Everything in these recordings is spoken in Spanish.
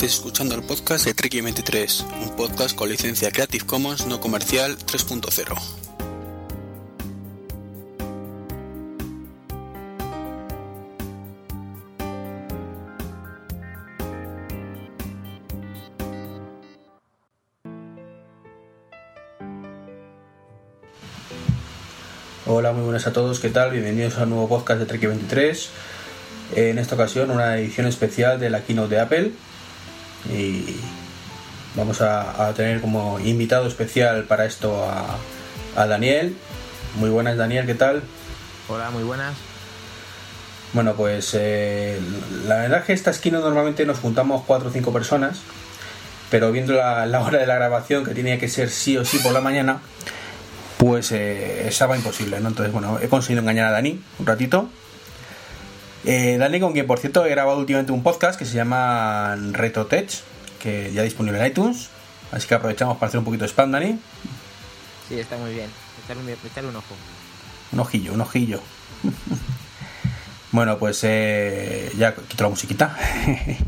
Estáis escuchando el podcast de Treki 23, un podcast con licencia Creative Commons no comercial 3.0. Hola, muy buenas a todos, ¿qué tal? Bienvenidos a un nuevo podcast de Trek 23. En esta ocasión una edición especial de la keynote de Apple y vamos a, a tener como invitado especial para esto a, a, Daniel. Muy buenas Daniel, ¿qué tal? Hola, muy buenas. Bueno, pues eh, la verdad es que esta keynote normalmente nos juntamos 4 o 5 personas, pero viendo la, la hora de la grabación que tenía que ser sí o sí por la mañana, pues eh, estaba imposible, ¿no? Entonces, bueno, he conseguido engañar a Dani un ratito. Eh, Dani, con quien por cierto he grabado últimamente un podcast que se llama RetroTech, que ya disponible en iTunes. Así que aprovechamos para hacer un poquito de spam, Dani. Sí, está muy bien. Echarle un, echarle un ojo. Un ojillo, un ojillo. bueno, pues eh, ya quito la musiquita.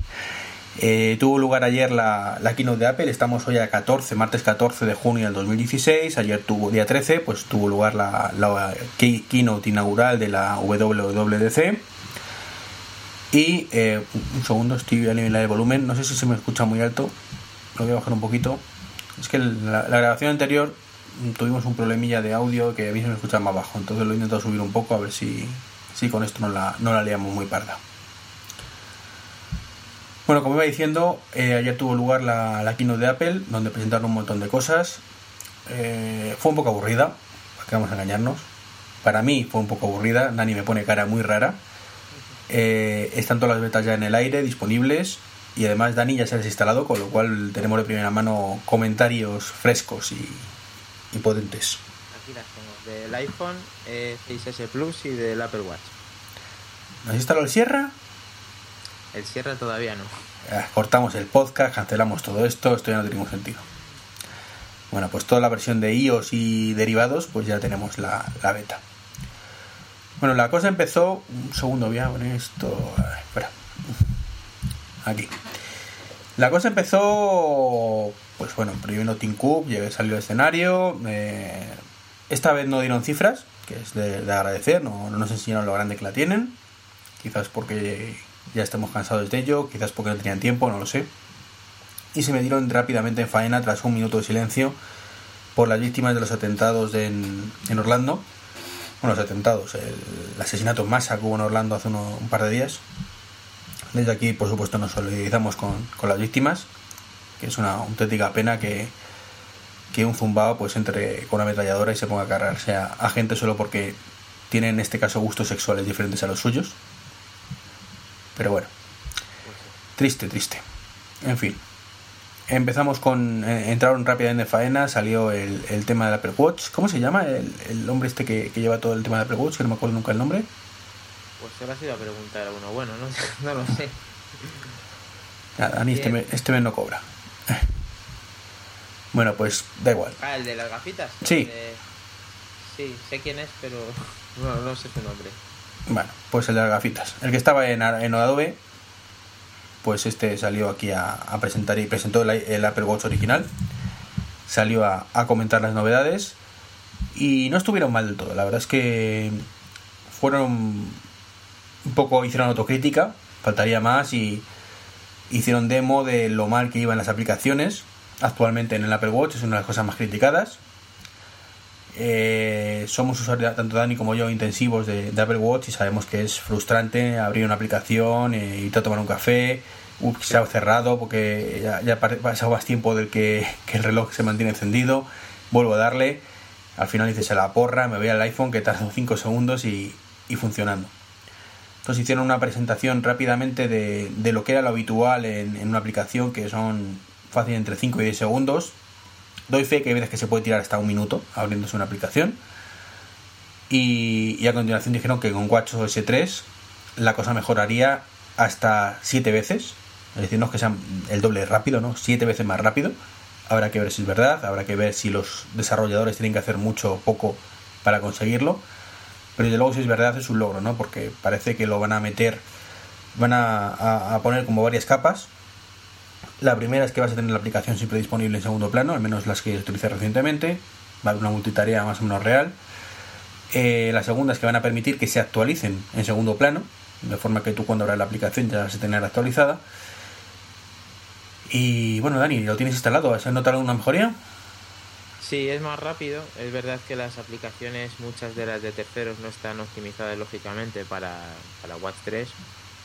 Eh, tuvo lugar ayer la, la, keynote de Apple, estamos hoy a 14, martes 14 de junio del 2016, ayer tuvo día 13, pues tuvo lugar la, la keynote inaugural de la WWDC. Y eh, un segundo, estoy a nivel de volumen, no sé si se me escucha muy alto, lo voy a bajar un poquito. Es que la, la grabación anterior tuvimos un problemilla de audio que a mí se me escucha más bajo, entonces lo he intentado subir un poco a ver si, si con esto no la, no la liamos muy parda. Bueno, como iba diciendo, eh, ayer tuvo lugar la, keynote de Apple, donde presentaron un montón de cosas. Eh, fue un poco aburrida, para que vamos a engañarnos. Para mí fue un poco aburrida, Dani me pone cara muy rara. Eh, están todas las betas ya en el aire, disponibles. Y además Dani ya se ha desinstalado, con lo cual tenemos de primera mano comentarios frescos y, y potentes. Aquí las tengo, del iPhone 6S Plus y del Apple Watch. ¿Has instalado el Sierra? El cierre todavía no. Eh, cortamos el podcast, cancelamos todo esto, esto ya no tiene ningún sentido. Bueno, pues toda la versión de iOS y derivados, pues ya tenemos la, la beta. Bueno, la cosa empezó. Un segundo, voy a poner esto. Espera. Aquí. La cosa empezó. Pues bueno, primero Tim Cook salió al escenario. Eh, esta vez no dieron cifras, que es de, de agradecer, no, no nos enseñaron lo grande que la tienen. Quizás porque ya estamos cansados de ello, quizás porque no tenían tiempo, no lo sé. Y se me dieron rápidamente en faena tras un minuto de silencio por las víctimas de los atentados en, en, Orlando. Bueno, los atentados, el, asesinato en masa que hubo en Orlando hace un par de días. Desde aquí, por supuesto, nos solidarizamos con, con las víctimas, que es una auténtica pena que, que un zumbao pues entre con una ametralladora y se ponga a cargarse a, a gente solo porque tienen en este caso gustos sexuales diferentes a los suyos. Pero bueno, triste, triste. En fin, empezamos con. Eh, entraron rápidamente en faena, salió el, el, tema del Apple Watch. ¿Cómo se llama el, el hombre este que, que, lleva todo el tema del Apple Watch? Que no me acuerdo nunca el nombre. Pues lo has ido a preguntar a uno. Bueno, no, no lo sé. Ah, Dani, este mes, este mes no cobra. Bueno, pues da igual. Ah, el de las gafitas. Sí. De... Sí, sé quién es, pero no, no sé su nombre. Bueno, pues el de las gafitas. El que estaba en, en Adobe, pues este salió aquí a, presentar y presentó el, el, Apple Watch original. Salió a, a, comentar las novedades y no estuvieron mal del todo. La verdad es que fueron un poco, hicieron autocrítica, faltaría más y hicieron demo de lo mal que iban las aplicaciones. Actualmente en el Apple Watch es una de las cosas más criticadas. Eh, somos usuarios, tanto Dani como yo, intensivos de, de, Apple Watch y sabemos que es frustrante abrir una aplicación, eh, irte a tomar un café, uh, se ha cerrado porque ya, ya ha pasado más tiempo del que, el reloj se mantiene encendido, vuelvo a darle, al final dices a la porra, me voy al iPhone que tarda 5 segundos y, funcionando. Entonces hicieron una presentación rápidamente de, de lo que era lo habitual en, en una aplicación que son fácil entre 5 y 10 segundos, doy fe que hay veces que se puede tirar hasta un minuto abriéndose una aplicación. Y, a continuación dijeron que con WatchOS 3 la cosa mejoraría hasta 7 veces. Es decir, no es que sea el doble rápido, ¿no? 7 veces más rápido. Habrá que ver si es verdad, habrá que ver si los desarrolladores tienen que hacer mucho o poco para conseguirlo. Pero desde luego si es verdad es un logro, ¿no? Porque parece que lo van a meter van a, poner como varias capas. La primera es que vas a tener la aplicación siempre disponible en segundo plano, al menos las que utilicé recientemente. Va a haber una multitarea más o menos real. Eh, la segunda es que van a permitir que se actualicen en segundo plano, de forma que tú cuando abras la aplicación ya se tenga actualizada. Y bueno, Dani, ¿lo tienes instalado? ¿Has notado alguna mejoría? Sí, es más rápido. Es verdad que las aplicaciones, muchas de las de terceros, no están optimizadas lógicamente para, para Watch 3,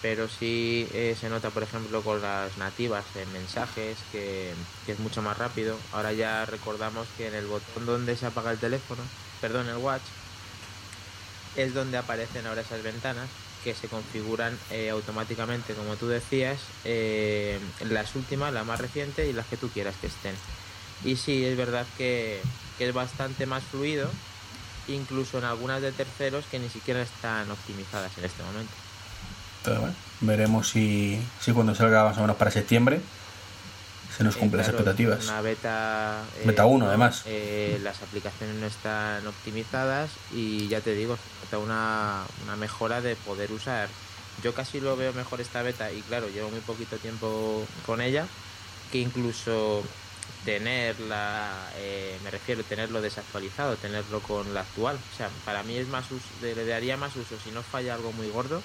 pero sí eh, se nota, por ejemplo, con las nativas en mensajes, que, es mucho más rápido. Ahora ya recordamos que en el botón donde se apaga el teléfono, perdón, el Watch, es donde aparecen ahora esas ventanas que se configuran eh, automáticamente, como tú decías, eh, las últimas, la más reciente y las que tú quieras que estén. Y sí, es verdad que, es bastante más fluido, incluso en algunas de terceros que ni siquiera están optimizadas en este momento. Veremos si, si cuando salga más o menos para septiembre se nos cumplen las expectativas. Una beta. beta 1, eh, además. Eh, las aplicaciones no están optimizadas y ya te digo, se una, una mejora de poder usar. Yo casi lo veo mejor esta beta y claro, llevo muy poquito tiempo con ella, que incluso tenerla, eh, me refiero tenerlo desactualizado, tenerlo con la actual. O sea, para mí es más le daría más uso si no falla algo muy gordo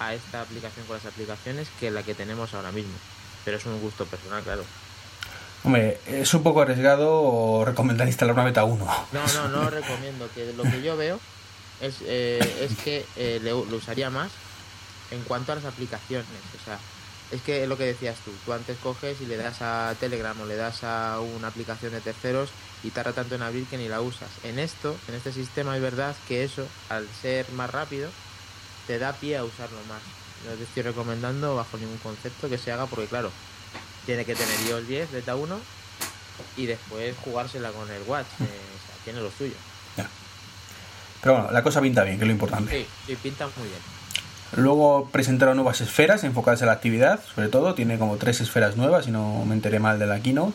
a esta aplicación con las aplicaciones que la que tenemos ahora mismo. Pero es un gusto personal, claro. Hombre, es un poco arriesgado recomendar instalar una beta 1. No, no, no recomiendo. Que lo que yo veo es, eh, es que eh, lo usaría más en cuanto a las aplicaciones. O sea, es que es lo que decías tú, tú antes coges y le das a Telegram o le das a una aplicación de terceros y tarda tanto en abrir que ni la usas. En esto, en este sistema es verdad que eso, al ser más rápido, te da pie a usarlo más. No te estoy recomendando bajo ningún concepto que se haga porque claro, tiene que tener iOS 10, beta 1 y después jugársela con el Watch. Eh, o sea, tiene lo suyo. Pero bueno, la cosa pinta bien, que es lo importante. Sí, sí, pinta muy bien. Luego presentaron nuevas esferas enfocadas a la actividad, sobre todo. Tiene como tres esferas nuevas, y no me enteré mal de la keynote.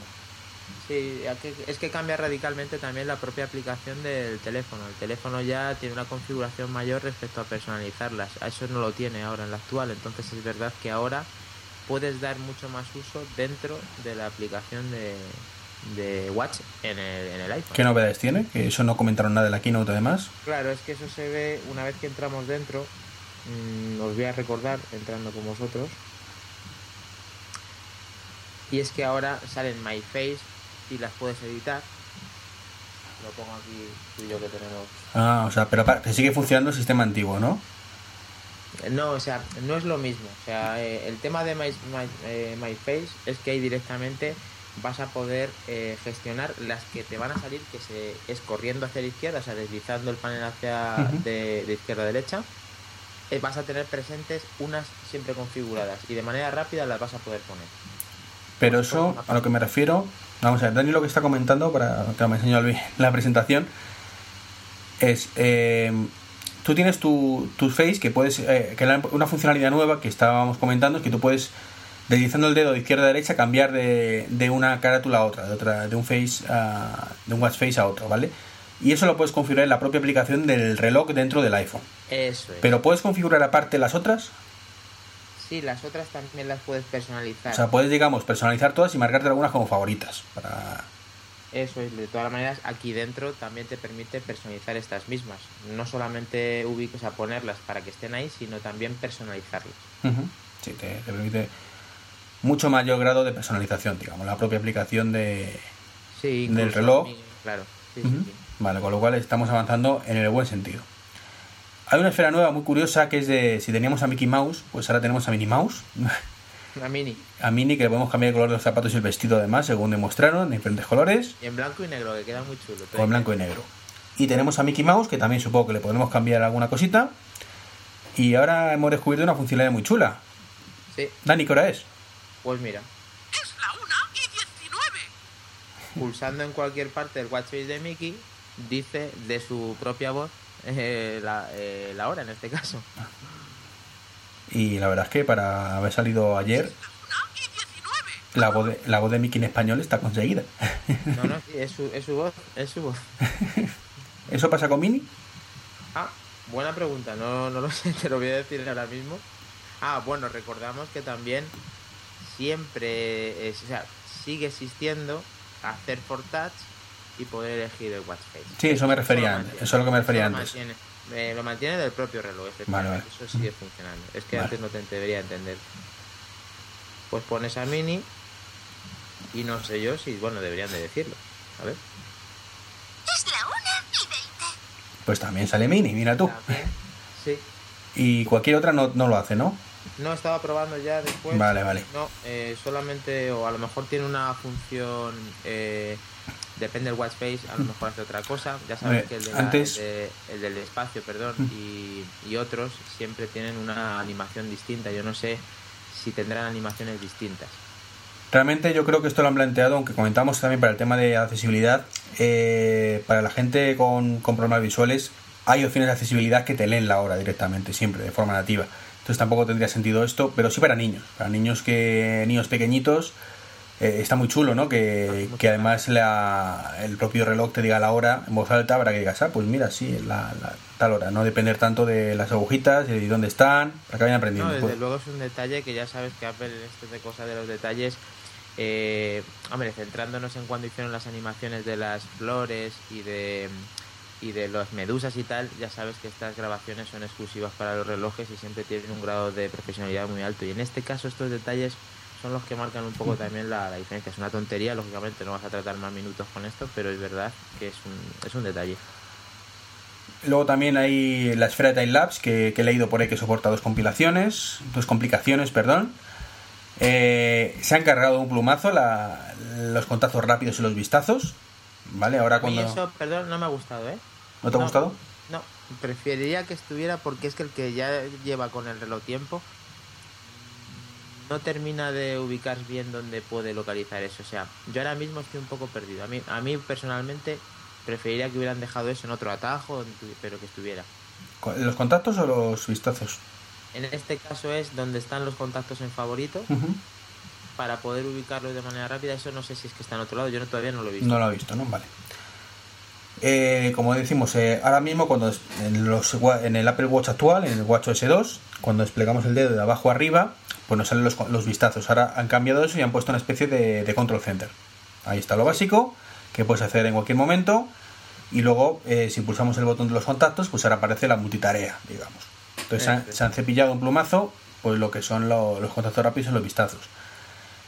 Sí, es que cambia radicalmente también la propia aplicación del teléfono. El teléfono ya tiene una configuración mayor respecto a personalizarlas. Eso no lo tiene ahora en la actual. Entonces es verdad que ahora puedes dar mucho más uso dentro de la aplicación de, Watch en el, en el iPhone. ¿Qué novedades tiene? Que eso no comentaron nada de la keynote además. Claro, es que eso se ve una vez que entramos dentro Mm, os voy a recordar entrando con vosotros. Y es que ahora salen My Face y las puedes editar. Lo pongo aquí tú y yo que tenemos. Ah, o sea, pero sigue funcionando el sistema antiguo, ¿no? No, o sea, no es lo mismo. O sea, eh, el tema de My, eh, My, Face es que ahí directamente vas a poder eh, gestionar las que te van a salir, que se es corriendo hacia la izquierda, o sea, deslizando el panel hacia de, de izquierda a derecha eh, vas a tener presentes unas siempre configuradas y de manera rápida las vas a poder poner. Pero eso, a lo que me refiero, vamos a ver, Dani lo que está comentando, para que me enseñó la presentación, es, eh, tú tienes tu, tu face, que puedes, eh, que una funcionalidad nueva que estábamos comentando es que tú puedes, deslizando el dedo de izquierda a derecha, cambiar de, de una carátula a otra, de, otra, de un face, a, de un watch face a otro, ¿vale? y eso lo puedes configurar en la propia aplicación del reloj dentro del iPhone. Eso es. Pero puedes configurar aparte las otras. Sí, las otras también las puedes personalizar. O sea, puedes, digamos, personalizar todas y marcarte algunas como favoritas. Para... Eso es, de todas maneras, aquí dentro también te permite personalizar estas mismas. No solamente ubicos a ponerlas para que estén ahí, sino también personalizarlas. Sí, te, permite mucho mayor grado de personalización, digamos, la propia aplicación de, sí, del reloj. claro, sí, sí. Vale, con lo cual estamos avanzando en el buen sentido. Hay una esfera nueva muy curiosa que es de si teníamos a Mickey Mouse, pues ahora tenemos a Minnie Mouse. A Minnie. A Minnie, que le podemos cambiar el color de los zapatos y el vestido además, según demostraron, en diferentes colores. Y en blanco y negro, que queda muy chulo. O en blanco y negro. Y tenemos a Mickey Mouse, que también supongo que le podemos cambiar alguna cosita. Y ahora hemos descubierto una funcionalidad muy chula. Sí. Dani, ¿qué hora es? Pues mira. Es la 1 y 19. Pulsando en cualquier parte del watch face de Mickey, dice de su propia voz eh, la, eh, la, hora en este caso. Y la verdad es que para haber salido ayer, la voz de, la voz de Mickey en español está conseguida. No, no, es su, es su voz, es su voz. ¿Eso pasa con Mini? Ah, buena pregunta, no, no lo sé, te lo voy a decir ahora mismo. Ah, bueno, recordamos que también siempre, es, o sea, sigue existiendo hacer por touch y poder elegir el watch face. Sí, eso me refería antes. Eso es lo que me refería Eso lo antes. mantiene. Eh, lo mantiene del propio reloj, efectivamente. Vale, vale. Eso sigue funcionando. Es que Vale. antes no te debería entender. Pues pones a Mini y no sé yo si, bueno, deberían de decirlo. A ver. Es la una y veinte. Pues también sale Mini, mira tú. También. Sí. Y cualquier otra no, no lo hace, ¿no? No estaba probando ya después. Vale, vale. No, eh, solamente, o a lo mejor tiene una función, eh, depende del watch face, a lo mejor hace otra cosa. Ya sabes que el, de la- antes- el, de- el del espacio, perdón, y, y otros siempre tienen una animación distinta. Yo no sé si tendrán animaciones distintas. Realmente yo creo que esto lo han planteado, aunque comentamos también para el tema de accesibilidad, eh, para la gente con, con problemas visuales, hay opciones de accesibilidad que te leen la hora directamente, siempre, de forma nativa. Entonces tampoco tendría sentido esto, pero sí para niños, para niños que niños pequeñitos, eh, está muy chulo, ¿no? Que, que además la- el propio reloj te diga la hora en voz alta para que digas, ah, pues mira, sí, la, la- tal hora, no depender tanto de las agujitas y de dónde están, para que vayan aprendiendo. No, desde Pues- luego es un detalle que ya sabes que Apple, en esto de cosas de los detalles, eh, hombre, centrándonos en cuando hicieron las animaciones de las flores y de y de las medusas y tal, ya sabes que estas grabaciones son exclusivas para los relojes y siempre tienen un grado de profesionalidad muy alto. Y en este caso estos detalles son los que marcan un poco también la, la diferencia. Es una tontería, lógicamente no vas a tratar más minutos con esto, pero es verdad que es un, es un detalle. Luego también hay la esfera de Time Lapse que, que he leído por ahí que soporta dos compilaciones, dos complicaciones, perdón. Eh, se han cargado un plumazo la- los contactos rápidos y los vistazos. ¿Vale? Ahora cuando. eso, perdón, no me ha gustado, ¿eh? ¿No te ha gustado? No, preferiría que estuviera porque es que el que ya lleva con el reloj tiempo no termina de ubicar bien dónde puede localizar eso. O sea, yo ahora mismo estoy un poco perdido. A mí, a mí personalmente preferiría que hubieran dejado eso en otro atajo, pero que estuviera. ¿Los contactos o los vistazos? En este caso es donde están los contactos en favorito para poder ubicarlos de manera rápida. Eso no sé si es que está en otro lado, yo no, todavía no lo he visto. No lo he visto, ¿no? Vale. Eh, como decimos, eh, ahora mismo cuando en, los, en el Apple Watch actual, en el Watch OS 2, cuando desplegamos el dedo de abajo arriba, pues nos salen los, los vistazos. Ahora han cambiado eso y han puesto una especie de, de control center. Ahí está lo básico, que puedes hacer en cualquier momento. Y luego, eh, si pulsamos el botón de los contactos, pues ahora aparece la multitarea, digamos. Entonces se han, Perfecto. se han cepillado un plumazo, pues lo que son lo- los contactos rápidos y los vistazos.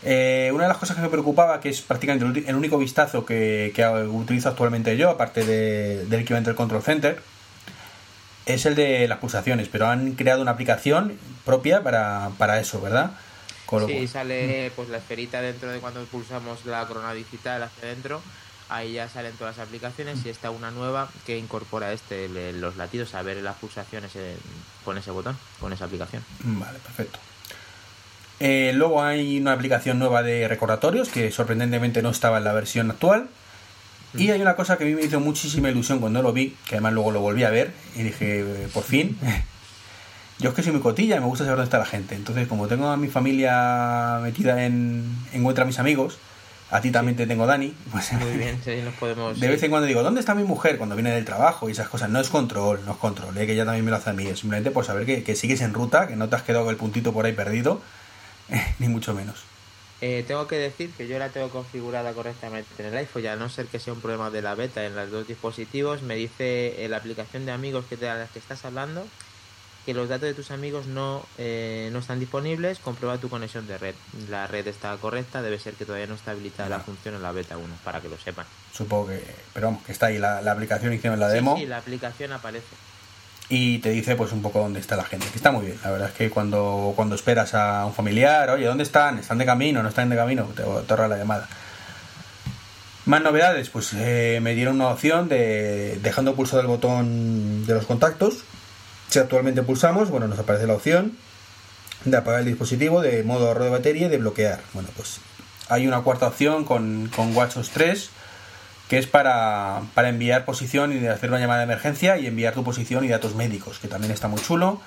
Eh, una de las cosas que me preocupaba, que es prácticamente el, único vistazo que, que utilizo actualmente yo, aparte de- del equivalente del Control Center, es el de las pulsaciones, pero han creado una aplicación propia para, para eso, ¿verdad? Con Sí, sale pues la esferita dentro de cuando pulsamos la corona digital hacia adentro. Ahí ya salen todas las aplicaciones y está una nueva que incorpora este, los latidos, a ver las pulsaciones con ese botón, con esa aplicación. Vale, perfecto. Eh, luego hay una aplicación nueva de recordatorios que sorprendentemente no estaba en la versión actual. Y hay una cosa que a mí me hizo muchísima ilusión cuando lo vi, que además luego lo volví a ver y dije, por fin. Yo es que soy muy cotilla y me gusta saber dónde está la gente. Entonces, como tengo a mi familia metida en Encuentra a mis amigos, a ti también te tengo Dani, pues Muy bien, sí, nos podemos... de vez en cuando digo, ¿dónde está mi mujer? Cuando viene del trabajo y esas cosas. No es control, no es control, ¿eh? que ella también me lo hace a mí. Es simplemente por saber que, que sigues en ruta, que no te has quedado con el puntito por ahí perdido, ni mucho menos. Eh, tengo que decir que yo la tengo configurada correctamente en el iPhone, ya a no ser que sea un problema de la beta en los dos dispositivos, me dice eh, la aplicación de amigos que de la que estás hablando que los datos de tus amigos no, eh, no están disponibles, comprueba tu conexión de red. La red está correcta, debe ser que todavía no está habilitada la función en la beta 1, para que lo sepan. Supongo que, pero vamos, que está ahí la, la aplicación, hicieron la Sí, demo Sí, la aplicación aparece. Y te dice pues un poco dónde está la gente, que está muy bien. La verdad es que cuando, cuando esperas a un familiar, oye, ¿dónde están? ¿Están de camino? ¿No están de camino? Te, ahorra la llamada. Más novedades, pues eh, me dieron una opción de dejando pulsado el botón de los contactos. Si actualmente pulsamos, bueno, nos aparece la opción de apagar el dispositivo, de modo ahorro de batería y de bloquear. Bueno, pues hay una cuarta opción con, con WatchOS 3 que es para, para enviar posición y hacer una llamada de emergencia y enviar tu posición y datos médicos, que también está muy chulo.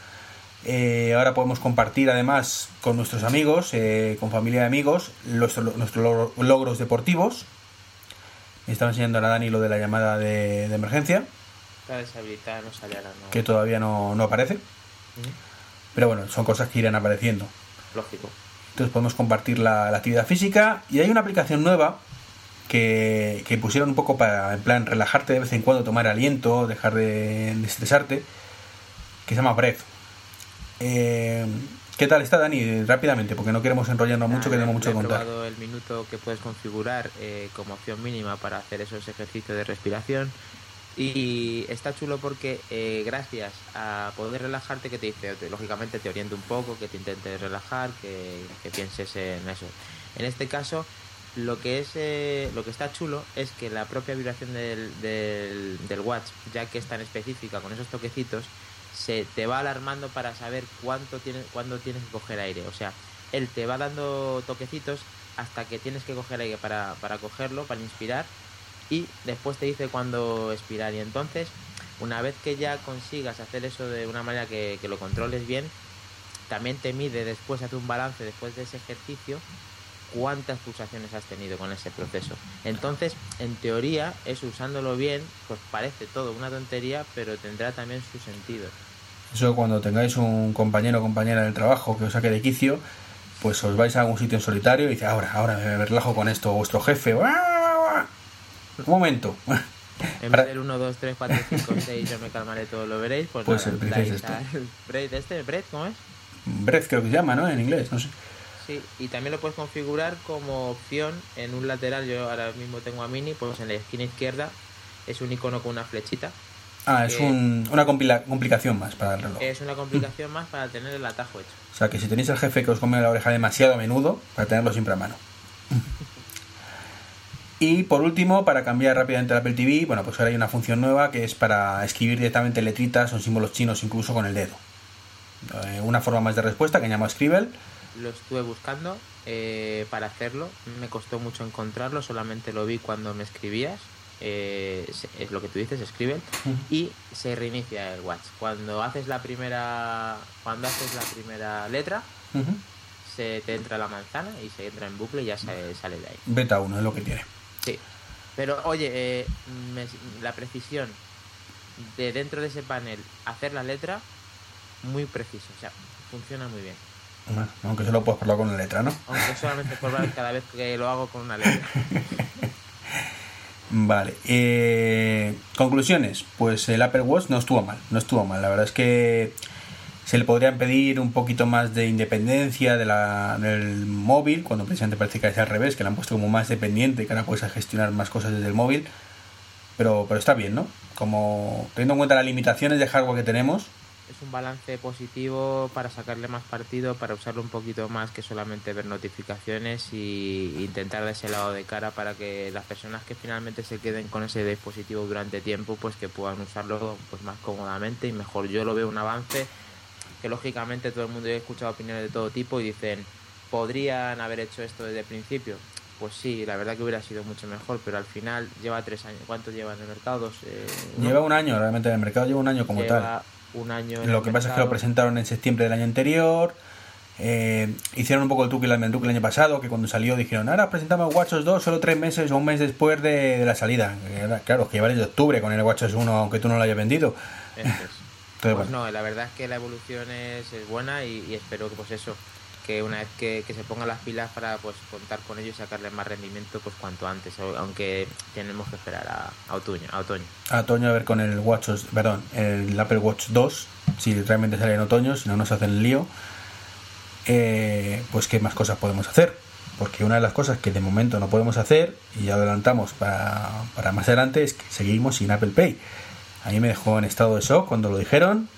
Eh, ahora podemos compartir además con nuestros amigos, eh, con familia de amigos, nuestros logro- logros deportivos. Me estaba enseñando a Dani lo de la llamada de, de emergencia, Está deshabilitada, no sale ahora. No. que todavía no, no aparece. Pero bueno, son cosas que irán apareciendo. Lógico. Entonces podemos compartir la, la actividad física y hay una aplicación nueva que, que pusieron un poco para, en plan, relajarte de vez en cuando, tomar aliento, dejar de, de estresarte, que se llama Breath. Eh, ¿Qué tal está Dani? Rápidamente, porque no queremos enrollarnos mucho, que tenemos mucho que contar. probado el minuto que puedes configurar eh, como opción mínima para hacer esos ejercicios de respiración. Y está chulo porque eh, gracias a poder relajarte, que te dice, te- lógicamente te orienta un poco, que te intentes relajar, que, que pienses en eso. En este caso, lo que es eh, lo que está chulo es que la propia vibración del, del, watch, ya que es tan específica con esos toquecitos, se te va alarmando para saber cuánto tienes, cuándo tienes que coger aire. O sea, él te va dando toquecitos hasta que tienes que coger aire para, para cogerlo, para inspirar, y después te dice cuándo expirar. Y entonces, una vez que ya consigas hacer eso de una manera que, que lo controles bien, también te mide después, hace un balance después de ese ejercicio, cuántas pulsaciones has tenido con ese proceso. Entonces, en teoría, eso usándolo bien, pues parece todo una tontería, pero tendrá también su sentido. Eso cuando tengáis un compañero o compañera del trabajo que os saque de quicio, pues os vais a algún sitio en solitario y dice, ahora, ahora me relajo con esto, vuestro jefe. Un momento. En vez del 1, 2, 3, 4, 5, 6, yo me calmaré todo, lo veréis. Pues, Pues nada, empecéis dais esto. al Breath este, Breath, ¿cómo es? Breath creo que se llama, ¿no? En inglés, no sé. Sí, y también lo puedes configurar como opción en un lateral. Yo ahora mismo tengo a Mini, pues en la esquina izquierda es un icono con una flechita. Ah, es Eh, un- una complicación más para el reloj. Es una complicación más para tener el atajo hecho. O sea que si tenéis el jefe que os come la oreja demasiado a menudo, para tenerlo siempre a mano. Y por último, para cambiar rápidamente el Apple TV, bueno, pues ahora hay una función nueva que es para escribir directamente letritas o símbolos chinos incluso con el dedo. Eh, una forma más de respuesta que llama Scribble. Lo estuve buscando eh, para hacerlo. Me costó mucho encontrarlo, solamente lo vi cuando me escribías. Eh, es- lo que tú dices, escribe. Y se reinicia el watch. Cuando haces la primera. Cuando haces la primera letra, se te entra la manzana y se entra en bucle y ya se sale de ahí. Beta 1 es lo que tiene. Sí. Pero oye, eh, me- la precisión de dentro de ese panel hacer la letra, muy preciso. O sea, funciona muy bien. Bueno, aunque solo puedes probarlo con la letra, ¿no? Aunque solamente ver cada vez que lo hago con una letra. Vale. eh, conclusiones. Pues el Apple Watch no estuvo mal. No estuvo mal. La verdad es que se le podrían pedir un poquito más de independencia de la, del móvil, cuando precisamente parece que es al revés, que le han puesto como más dependiente, que ahora puedes gestionar más cosas desde el móvil. Pero, pero está bien, ¿no? Como teniendo en cuenta las limitaciones de hardware que tenemos, Es un balance positivo para sacarle más partido, para usarlo un poquito más que solamente ver notificaciones y intentar de ese lado de cara para que las personas que finalmente se queden con ese dispositivo durante tiempo, pues que puedan usarlo pues más cómodamente y mejor. Yo lo veo un avance que lógicamente todo el mundo he escuchado opiniones de todo tipo y dicen, ¿podrían haber hecho esto desde el principio? Pues sí, la verdad que hubiera sido mucho mejor, pero al final lleva tres años. ¿Cuánto lleva en el mercado? Eh, lleva un año, realmente en el mercado lleva un año como tal. Lleva un año en Lo que pasa es que lo presentaron en septiembre del año anterior. eh, hicieron un poco el truque el el el año pasado, que cuando salió dijeron, ahora presentamos WatchOS 2 solo tres meses o un mes después de, de la salida. Claro, que lleva desde octubre con el WatchOS 1, aunque tú no lo hayas vendido. Entonces, Pues bueno, no, la verdad es que la evolución es, es buena y, y espero que pues eso, que una vez que, que se pongan las pilas para pues contar con ellos y sacarles más rendimiento pues cuanto antes, aunque tenemos que esperar a, a otoño, a otoño. a otoño a ver con el WatchOS, perdón, el Apple Watch 2, si realmente sale en otoño, si no nos hacen el lío, eh, pues qué más cosas podemos hacer. Porque una de las cosas que de momento no podemos hacer, y ya adelantamos para, para más adelante, es que seguimos sin Apple Pay. A mí me dejó en estado de shock cuando lo dijeron,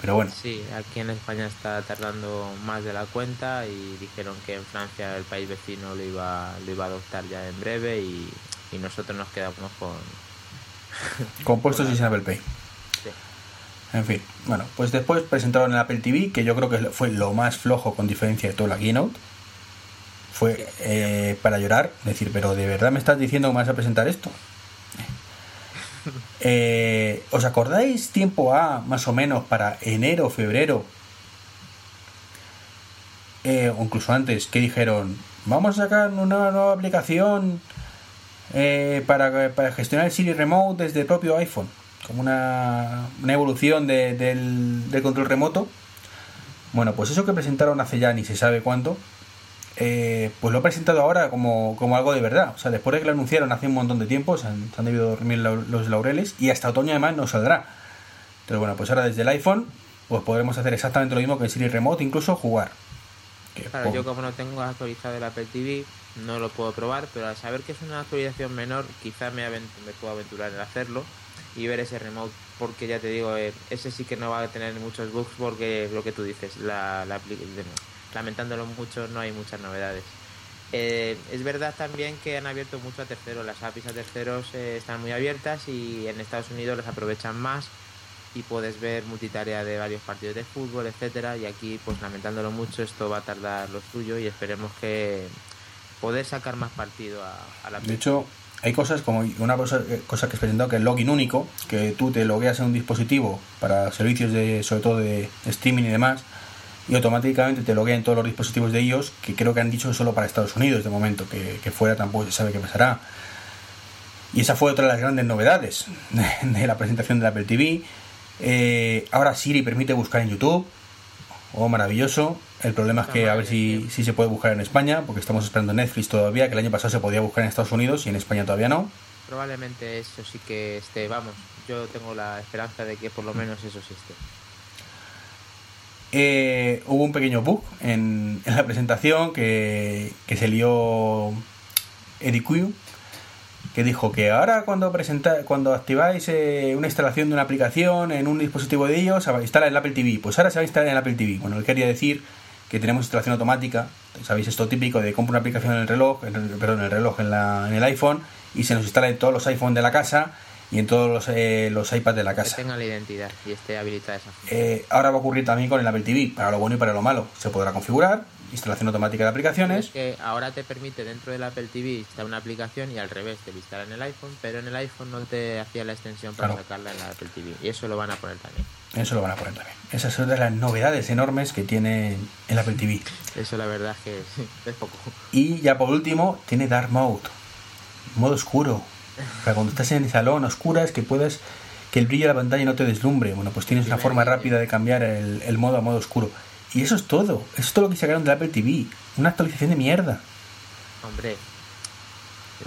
pero bueno, Sí, aquí en España está tardando más de la cuenta y dijeron que en Francia el país vecino lo iba, lo iba a adoptar ya en breve y, y nosotros nos quedamos con... compuestos y sin Apple Pay. sí. En fin, bueno, pues después presentaron el Apple TV, que yo creo que fue lo más flojo con diferencia de toda la keynote. Fue eh, para llorar, decir, pero ¿de verdad me estás diciendo que me vas a presentar esto? Eh, ¿Os acordáis tiempo A, más o menos, para enero, febrero? Eh, o incluso antes, que dijeron, vamos a sacar una nueva aplicación eh, para, para gestionar el Siri Remote desde el propio iPhone, como una, una evolución de- del, del control remoto. Bueno, pues eso que presentaron hace ya ni se sabe cuánto, eh, pues lo he presentado ahora como, como, algo de verdad. O sea, después de que lo anunciaron hace un montón de tiempo, se han, se han debido dormir los laureles y hasta otoño además no saldrá. Entonces, bueno, pues ahora desde el iPhone, pues podremos hacer exactamente lo mismo que en Siri Remote, incluso jugar. Que, claro, yo como no tengo actualizado el Apple TV, no lo puedo probar, pero al saber que es una actualización menor, quizá me, me puedo aventurar en hacerlo y ver ese remote porque ya te digo eh, ese sí que no va a tener muchos bugs porque lo que tú dices la, la lamentándolo mucho no hay muchas novedades. Eh, es verdad también que han abierto mucho a terceros las APIs a terceros eh, están muy abiertas y en Estados Unidos las aprovechan más y puedes ver multitarea de varios partidos de fútbol etcétera y aquí pues lamentándolo mucho esto va a tardar lo suyo y esperemos que poder sacar más partido a, a la de hecho hay cosas como una cosa, eh, cosa que he presentado que es el login único, que tú te logueas en un dispositivo para servicios de, sobre todo de streaming y demás, y automáticamente te loguea en todos los dispositivos de ellos, que creo que han dicho solo para Estados Unidos de momento, que, que fuera tampoco se sabe qué pasará. Y esa fue otra de las grandes novedades de, la presentación de Apple TV. Eh, ahora Siri permite buscar en YouTube. Oh, maravilloso. El problema es que a ver si, si se puede buscar en España, porque estamos esperando Netflix todavía, que el año pasado se podía buscar en Estados Unidos y en España todavía no. Probablemente eso sí que esté, vamos, yo tengo la esperanza de que por lo menos eso sí esté. Eh, hubo un pequeño bug en, en la presentación que, que se lió Eddie Q, que dijo que ahora cuando presenta, cuando activáis eh, una instalación de una aplicación en un dispositivo de ellos, se instala el Apple TV. Pues ahora se va a instalar en Apple TV. Bueno, él quería decir que tenemos instalación automática. Sabéis esto típico de compro una aplicación en el reloj, en el, perdón, en el reloj la, en el iPhone y se nos instala en todos los iPhones de la casa y en todos los, eh, los iPads de la casa. Que tenga la identidad y esté habilitada esa. Eh, ahora va a ocurrir también con el Apple TV, para lo bueno y para lo malo. Se podrá configurar, instalación automática de aplicaciones. Es que ahora te permite dentro del Apple TV instalar una aplicación y al revés te instala en el iPhone, pero en el iPhone no te hacía la extensión para claro. sacarla en la Apple TV. Y eso lo van a poner también. Eso lo van a poner también. Esas son de las novedades enormes que tiene el Apple TV. Eso la verdad es que es poco. Y ya por último, tiene Dark Mode, modo oscuro. Para cuando estás en el salón oscuras que puedas que el brillo de la pantalla no te deslumbre. Bueno, pues tienes una forma rápida de cambiar el, el modo a modo oscuro. Y eso es todo. Eso es todo lo que sacaron del Apple TV. Una actualización de mierda. Hombre,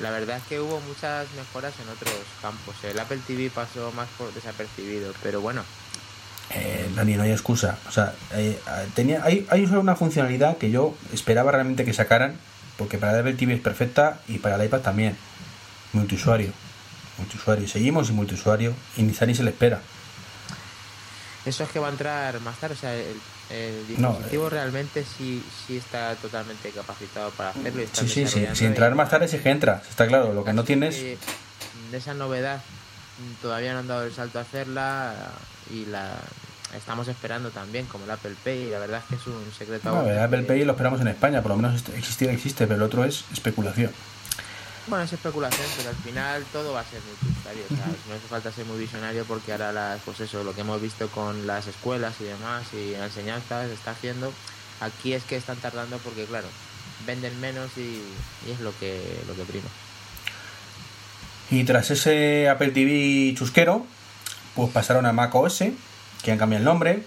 la verdad es que hubo muchas mejoras en otros campos. El Apple TV pasó más por desapercibido, pero bueno. Eh, Dani, no hay excusa. O sea, eh, tenía, hay, hay solo una funcionalidad que yo esperaba realmente que sacaran, porque para el Apple TV es perfecta y para el iPad también. Multiusuario. Multiusuario. Seguimos y multiusuario. Y ni se le espera. Eso es que va a entrar más tarde. O sea, el, el dispositivo no, eh, realmente sí, sí está totalmente capacitado para hacerlo. Y sí, sí, sí. Si entrar más tarde sí que entra. Está claro. Lo que no tienes. De esa novedad todavía no han dado el salto a hacerla y la estamos esperando también como el Apple Pay la verdad es que es un secreto no, el Apple Pay lo esperamos en España por lo menos existir existe pero el otro es especulación bueno, es especulación, pero al final todo va a ser muy usuario, ¿sabes? No hace falta ser muy visionario porque ahora, las, pues eso, lo que hemos visto con las escuelas y demás y la enseñanza se está haciendo, aquí es que están tardando porque, claro, venden menos y, y es lo que, lo que prima. Y tras ese Apple TV chusquero, pues pasaron a Mac OS, que han cambiado el nombre.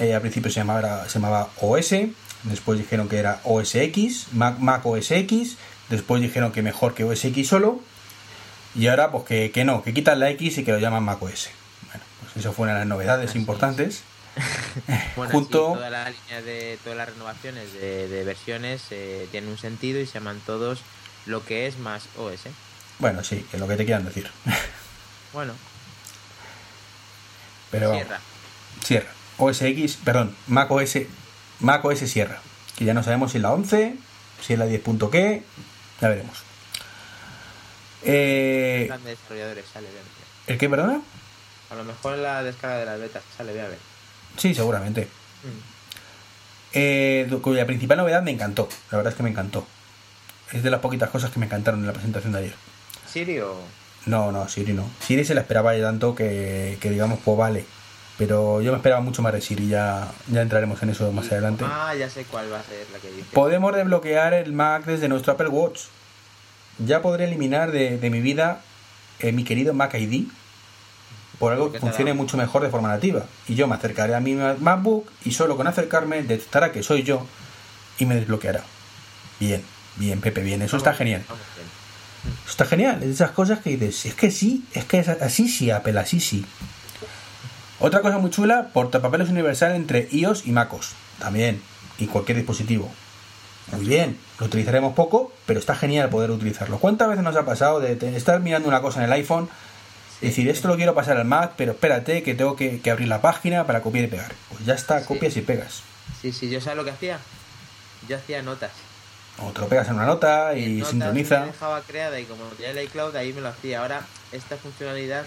Eh, al principio se llamaba, se llamaba OS, después dijeron que era OS X, Mac, Mac OS X, Después dijeron que mejor que OS X solo. Y ahora, pues que, que no, que quitan la X y que lo llaman Mac OS. Bueno, pues eso fueron las novedades Así importantes. bueno, Junto... toda la línea de todas las renovaciones de, de versiones eh, tienen un sentido y se llaman todos lo que es más OS. Bueno, sí, que es lo que te quieran decir. bueno. Pero Sierra. Sierra. OS X, perdón, Mac OS, Mac OS Sierra. Que ya no sabemos si es la 11, si es la 10. qué, ya veremos. Eh, desarrolladores sale, ¿El qué, perdona? A lo mejor en la descarga de las betas sale, voy a ver. Sí, seguramente. Mm. Eh, cuya principal novedad me encantó. La verdad es que me encantó. Es de las poquitas cosas que me encantaron en la presentación de ayer. ¿Siri o...? No, no, Siri no. Siri se la esperaba ya tanto que, que digamos, pues vale. Pero yo me esperaba mucho más de Siri, ya, ya entraremos en eso más adelante. Ah, ya sé cuál va a ser la que dice. Podemos desbloquear el Mac desde nuestro Apple Watch. Ya podré eliminar de, de mi vida eh, mi querido Mac ID. por algo que funcione mucho mejor de forma nativa. Y yo me acercaré a mi MacBook y solo con acercarme detectará que soy yo y me desbloqueará. Bien, bien, Pepe, bien. Eso está genial. Eso está genial. Es de esas cosas que dices, es que sí, es que es así sí, Apple, así sí. Otra cosa muy chula, portapapeles universal entre iOS y MacOS. También. Y cualquier dispositivo. Muy bien. Lo utilizaremos poco, pero está genial poder utilizarlo. ¿Cuántas veces nos ha pasado de estar mirando una cosa en el iPhone? Decir, esto lo quiero pasar al Mac, pero espérate que tengo que, que abrir la página para copiar y pegar. Pues ya está, Sí. copias y pegas. Sí, sí, yo sabes lo que hacía. Yo hacía notas. O te lo pegas en una nota y notas sincroniza. Me dejaba creada y como tenía el iCloud ahí me lo hacía. Ahora esta funcionalidad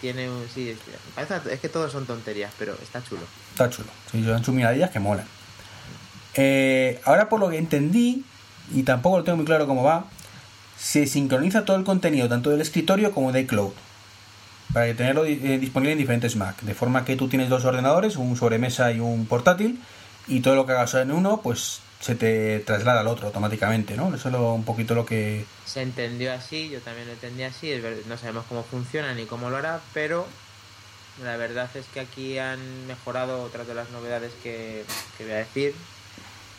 tiene un sí, es, que todos son tonterías, pero está chulo. Está chulo. Sí, son chuminadillas que molan. Eh, ahora, por lo que entendí, y tampoco lo tengo muy claro cómo va, se sincroniza todo el contenido, tanto del escritorio como de iCloud, para tenerlo eh, disponible en diferentes Mac. De forma que tú tienes dos ordenadores, un sobremesa y un portátil, y todo lo que hagas en uno, pues se te traslada al otro automáticamente, ¿no? Eso es lo- un poquito lo que... Se entendió así, yo también lo entendí así. No sabemos cómo funciona ni cómo lo hará, pero la verdad es que aquí han mejorado otras de las novedades que, que voy a decir.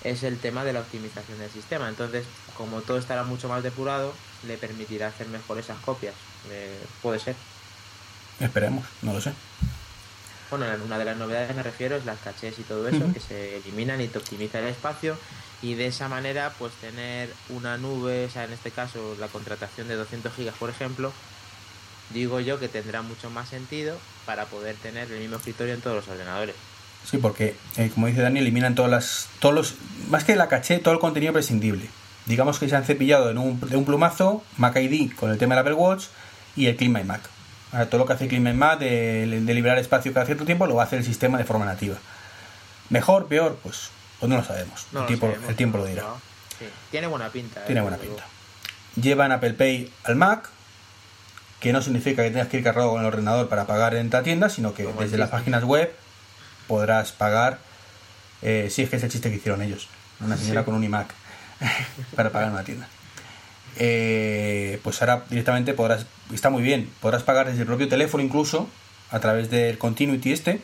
Es el tema de la optimización del sistema. Entonces, como todo estará mucho más depurado, le permitirá hacer mejor esas copias. Eh, puede ser. Esperemos, no lo sé. Bueno, una de las novedades me refiero es las cachés y todo eso, que se eliminan y te optimiza el espacio y de esa manera pues tener una nube, o sea, en este caso la contratación de 200 gigas, por ejemplo, digo yo que tendrá mucho más sentido para poder tener el mismo escritorio en todos los ordenadores. Sí, porque, eh, como dice Dani, eliminan todas las, todos los, más que la caché, todo el contenido prescindible. Digamos que se han cepillado en un, de un plumazo Mac ID con el tema del Apple Watch y el Clean My Mac. Ahora, todo lo que hace Mac de, de liberar espacio cada cierto tiempo lo va a hacer el sistema de forma nativa. Mejor, peor, pues, pues no lo sabemos. No el, lo tiempo, sabemos, el tiempo no lo dirá. Sí, Tiene buena pinta. eh, Tiene buena pinta. Llevan Apple Pay al Mac, que no significa que tengas que ir cargado con el ordenador para pagar en la tienda, sino que Como desde las páginas web podrás pagar. Eh, sí, es que es el chiste que hicieron ellos. Una señora Sí. con un iMac para pagar en una tienda. Eh, pues ahora directamente podrás, está muy bien, podrás pagar desde el propio teléfono incluso, a través del Continuity este,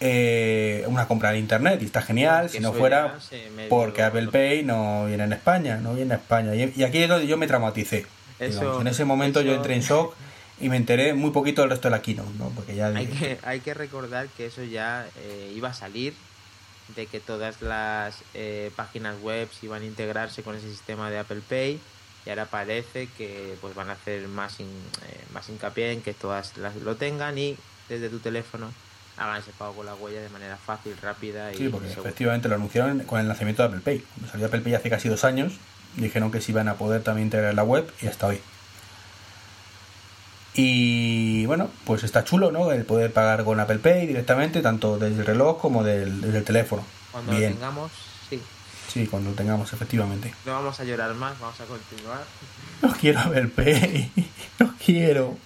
eh, una compra en internet y está genial, si no fuera porque Apple Pay no viene en España, no viene a España. Y, y aquí es donde yo me traumaticé. Eso-. En ese momento yo entré en shock y me enteré muy poquito del resto de la keynote, ¿no? Porque ya Hay dije, que, hay que recordar que eso ya eh, iba a salir, de que todas las eh, páginas web iban a integrarse con ese sistema de Apple Pay y ahora parece que pues van a hacer más, hin- eh, más hincapié en que todas las lo tengan y desde tu teléfono hagan ese pago con la huella de manera fácil, rápida y sí, porque segura. efectivamente lo anunciaron con el lanzamiento de Apple Pay. Cuando salió Apple Pay hace casi dos años, dijeron que se iban a poder también integrar la web y hasta hoy. Y bueno, pues está chulo, ¿no? El poder pagar con Apple Pay directamente, tanto desde el reloj como del, desde el teléfono. Cuando lo tengamos, sí, sí, cuando lo tengamos, efectivamente. no vamos a llorar más, vamos a continuar. No quiero Apple Pay, no quiero.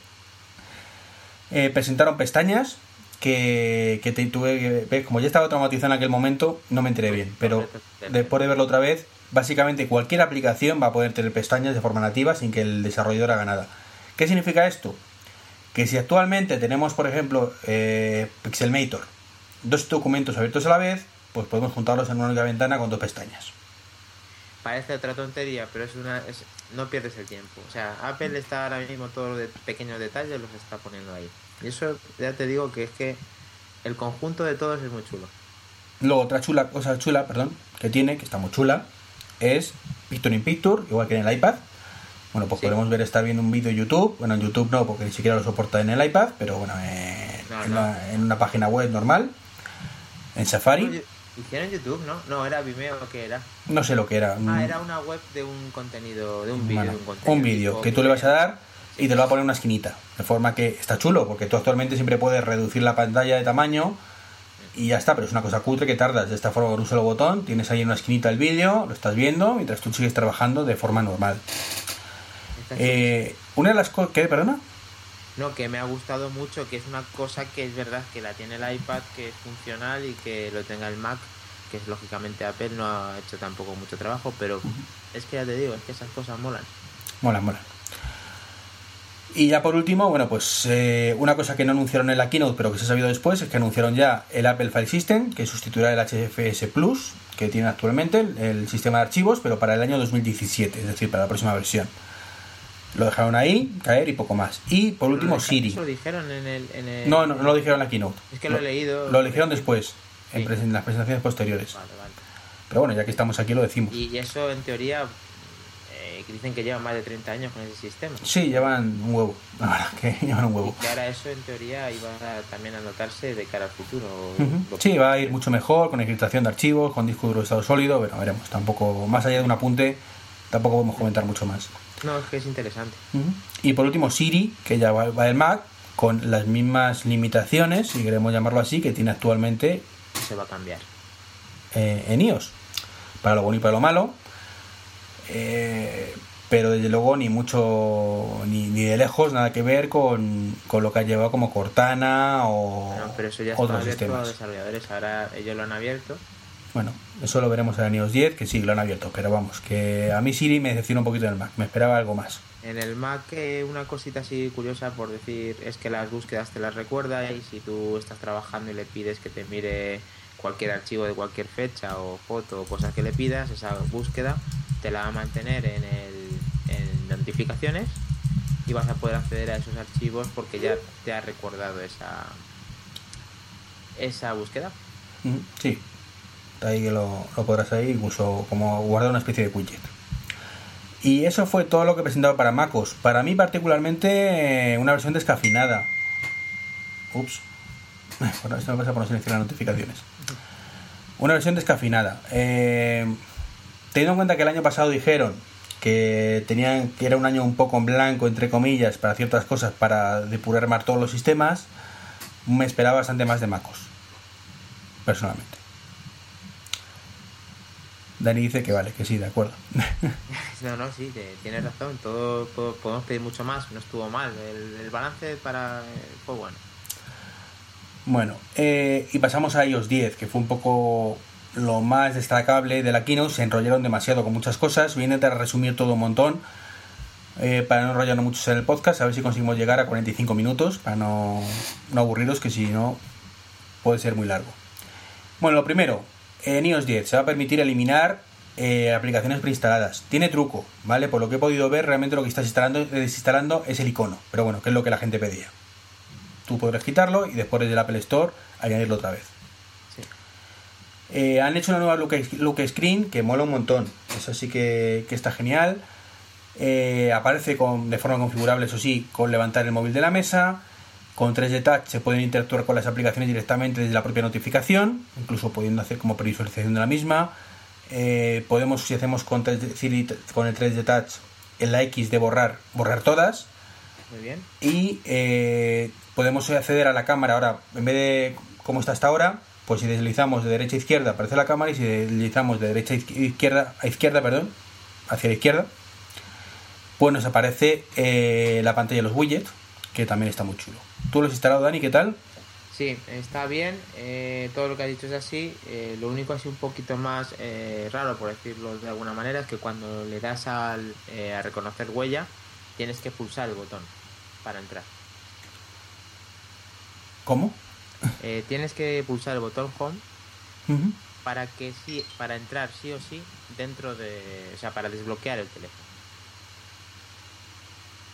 Eh, presentaron pestañas que, que te tuve que ver. Como ya estaba traumatizado en aquel momento, no me enteré bien. Pero después de verlo otra vez, básicamente cualquier aplicación va a poder tener pestañas de forma nativa sin que el desarrollador haga nada. ¿Qué significa esto? Que si actualmente tenemos, por ejemplo, eh, Pixelmator, dos documentos abiertos a la vez, pues podemos juntarlos en una única ventana con dos pestañas. Parece otra tontería, pero es una es, no pierdes el tiempo. O sea, Apple está ahora mismo todos los de- pequeños detalles los está poniendo ahí. Y eso ya te digo que es que el conjunto de todos es muy chulo. Luego, otra chula, cosa chula, perdón, que tiene, que está muy chula, es Picture in Picture, igual que en el iPad. Bueno, pues Sí. podemos ver estar viendo un vídeo en YouTube. Bueno, en YouTube no, porque ni siquiera lo soporta en el iPad, pero bueno, en, No, en no. la- en una página web normal, en Safari. Hicieron YouTube, ¿no? No, era Vimeo, ¿qué era? No sé lo que era. Ah, era una web de un contenido, de un vídeo. Bueno, de un un vídeo que tú le vas a dar y te lo va a poner en una esquinita. De forma que está chulo, porque tú actualmente siempre puedes reducir la pantalla de tamaño y ya está, pero es una cosa cutre que tardas de esta forma con un solo botón. Tienes ahí en una esquinita el vídeo, lo estás viendo mientras tú sigues trabajando de forma normal. Eh, una de las cosas. ¿Qué? ¿Perdona? No, que me ha gustado mucho, que es una cosa que es verdad que la tiene el iPad, que es funcional y que lo tenga el Mac, que es lógicamente Apple no ha hecho tampoco mucho trabajo, pero es que ya te digo, es que esas cosas molan. Mola, mola. Y ya por último, bueno, pues eh, una cosa que no anunciaron en la keynote, pero que se ha sabido después, es que anunciaron ya el Apple File System, que sustituirá el HFS Plus, que tiene actualmente el, el sistema de archivos, pero para el año 2017, es decir, para la próxima versión. Lo dejaron ahí, caer y poco más. Y por último, Eso Siri. lo dijeron en el... en el- No, no, no lo dijeron en la keynote. Es que lo he leído. Lo dijeron después, en, Sí. en las presentaciones posteriores. Vale, vale. Pero bueno, ya que estamos aquí lo decimos. Y eso en teoría eh, dicen que llevan más de 30 años con ese sistema. Sí, llevan un huevo. La verdad que llevan un Y huevo. que ahora eso en teoría iba a, también a notarse de cara al futuro. Ujú. Lo- Sí, va a ir mucho mejor con encriptación de archivos, con disco duro de estado sólido. Bueno, veremos. Tampoco, más allá de un apunte, tampoco podemos comentar mucho más. No, es que es interesante. Y por último, Siri, que ya va, va el Mac, con las mismas limitaciones, si queremos llamarlo así, que tiene actualmente se va a cambiar. eh, en iOS. Para lo bueno y para lo malo. Eh, pero desde luego ni mucho, ni, ni de lejos, nada que ver con, con lo que ha llevado como Cortana o No, pero eso ya está otros abierto a sistemas. desarrolladores. Ahora ellos lo han abierto. Bueno, eso lo veremos en iOS 10, que sí, lo han abierto, pero vamos, que a mí Siri me decepciona un poquito en el Mac, me esperaba algo más. En el Mac eh, una cosita así curiosa por decir es que las búsquedas te las recuerda y si tú estás trabajando y le pides que te mire cualquier archivo de cualquier fecha o foto o cosas que le pidas, esa búsqueda te la va a mantener en, el, en notificaciones y vas a poder acceder a esos archivos porque ya te ha recordado esa esa búsqueda. Sí, ahí que lo, lo podrás ahí, incluso como guardar una especie de widget. Y eso fue todo lo que presentaba para MacOS. Para mí particularmente eh, una versión descafeinada. Ups. Bueno, esto me pasa por no seleccionar notificaciones. Una versión descafeinada. Eh, teniendo en cuenta que el año pasado dijeron que tenían que era un año un poco en blanco entre comillas para ciertas cosas para depurar más todos los sistemas, me esperaba bastante más de MacOS personalmente. Dani dice que vale, que sí, de acuerdo. No, no, sí, tienes razón. Todo, todo- podemos pedir mucho más. No estuvo mal. El, el balance para eh, fue bueno. bueno, eh, y pasamos a iOS 10, que fue un poco lo más destacable de la keynote. Se enrollaron demasiado con muchas cosas. Voy a resumir todo un montón eh, para no enrollarnos mucho en el podcast. A ver si conseguimos llegar a 45 minutos para no, no aburriros, que si no puede ser muy largo. Bueno, lo primero, en iOS 10 se va a permitir eliminar eh, aplicaciones preinstaladas. Tiene truco, ¿vale? Por lo que he podido ver, realmente lo que estás instalando, desinstalando es el icono. Pero bueno, que es lo que la gente pedía. Tú podrás quitarlo y después desde el Apple Store añadirlo otra vez. Sí. Eh, han hecho una nueva look, look screen que mola un montón. Eso sí que, que está genial. Eh, aparece con, de forma configurable, eso sí, con levantar el móvil de la mesa. Con 3D Touch se pueden interactuar con las aplicaciones directamente desde la propia notificación, incluso pudiendo hacer como previsualización de la misma. Eh, podemos, si hacemos con, 3D Siri- con el 3D Touch en la X de borrar, borrar todas. Muy bien. Y eh, podemos acceder a la cámara ahora, en vez de como está hasta ahora, pues si deslizamos de derecha a izquierda aparece la cámara y si deslizamos de derecha a izqui- izquierda, a izquierda, perdón, hacia la izquierda, pues nos aparece eh, la pantalla de los widgets, que también está muy chulo. ¿Tú lo has instalado, Dani? ¿Qué tal? Sí, está bien. eh, todo lo que has dicho es así. eh, lo único así un poquito más eh, raro, por decirlo de alguna manera, es que cuando le das al, a reconocer huella, tienes que pulsar el botón para entrar. ¿Cómo? Tienes que pulsar el botón home para que sí, para entrar sí o sí dentro de, o sea, para desbloquear el teléfono.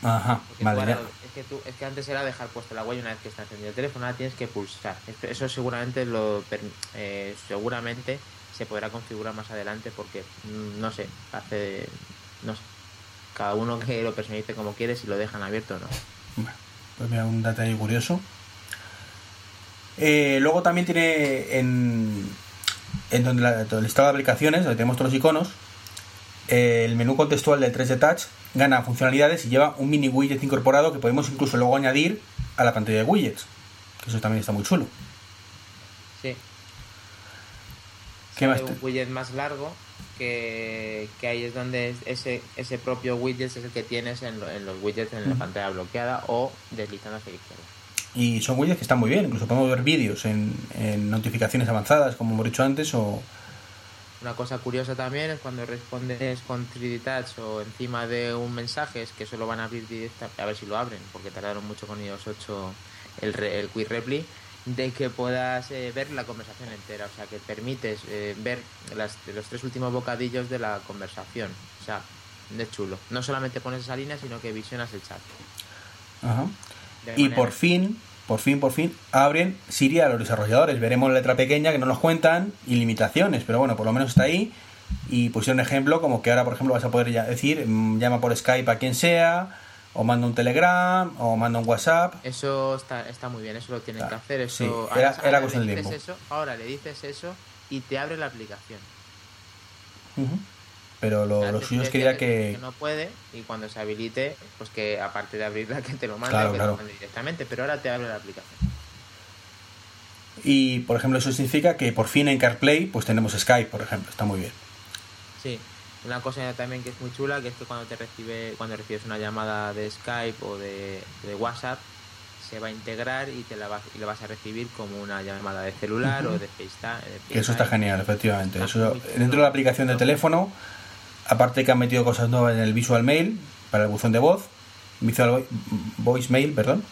Ajá, vale, ahora- es que tú, es que antes era dejar puesta la huella una vez que está encendido el teléfono, ahora tienes que pulsar. Eso seguramente lo eh, seguramente se podrá configurar más adelante porque mm, no sé, hace no sé. Cada uno que lo personalice como quiere si lo dejan abierto o no. Bueno, pues mira, un detalle curioso. Eh, luego también tiene en, en donde la- el listado de aplicaciones, donde tenemos todos los iconos, eh, el menú contextual del 3D Touch gana funcionalidades y lleva un mini widget incorporado que podemos incluso luego añadir a la pantalla de widgets. Que eso también está muy chulo. Sí. ¿Qué más un widget más largo que, que ahí es donde es- ese, ese propio widget es el que tienes en, lo- en los widgets en la pantalla bloqueada o deslizando hacia la izquierda. Y son widgets que están muy bien, incluso podemos ver vídeos en, en notificaciones avanzadas, como hemos dicho antes, o, Una cosa curiosa también es cuando respondes con 3D Touch o encima de un mensaje, es que eso lo van a abrir directamente, a ver si lo abren, porque tardaron mucho con iOS 8 el, re- el Quick Reply, de que puedas eh, ver la conversación entera, o sea, que permites eh, ver las, los tres últimos bocadillos de la conversación. O sea, es chulo. No solamente pones esa línea, sino que visionas el chat. Ajá. De Y manera- por fin, por fin, por fin, abren Siri a los desarrolladores. Veremos la letra pequeña que no nos cuentan y limitaciones, pero bueno, por lo menos está ahí. Y pusieron ejemplo como que ahora, por ejemplo, vas a poder ya decir, mm, llama por Skype a quien sea, o manda un Telegram, o manda un WhatsApp. Eso está, está muy bien, eso lo tienen Ah, que hacer. Eso, sí, ahora- era- ahora era le cuestión de dices tiempo. Eso, ahora le dices eso y te abre la aplicación. Pero lo, lo suyo es que no puede y cuando se habilite, pues que aparte de abrirla que te lo mande, Claro, que claro. te lo mande directamente, pero ahora te abre la aplicación. Y, por ejemplo, eso significa que por fin en CarPlay pues tenemos Skype, por ejemplo. Está muy bien. Sí, una cosa también que es muy chula, que es que cuando te recibe, cuando recibes una llamada de Skype o de, de WhatsApp, se va a integrar y te la vas, y la vas a recibir como una llamada de celular o de FaceTime. Que eso está genial, efectivamente. Está Eso, dentro de la aplicación de teléfono, aparte que han metido cosas nuevas en el Visual Mail, para el buzón de voz, Visual Vo- Voicemail, perdón,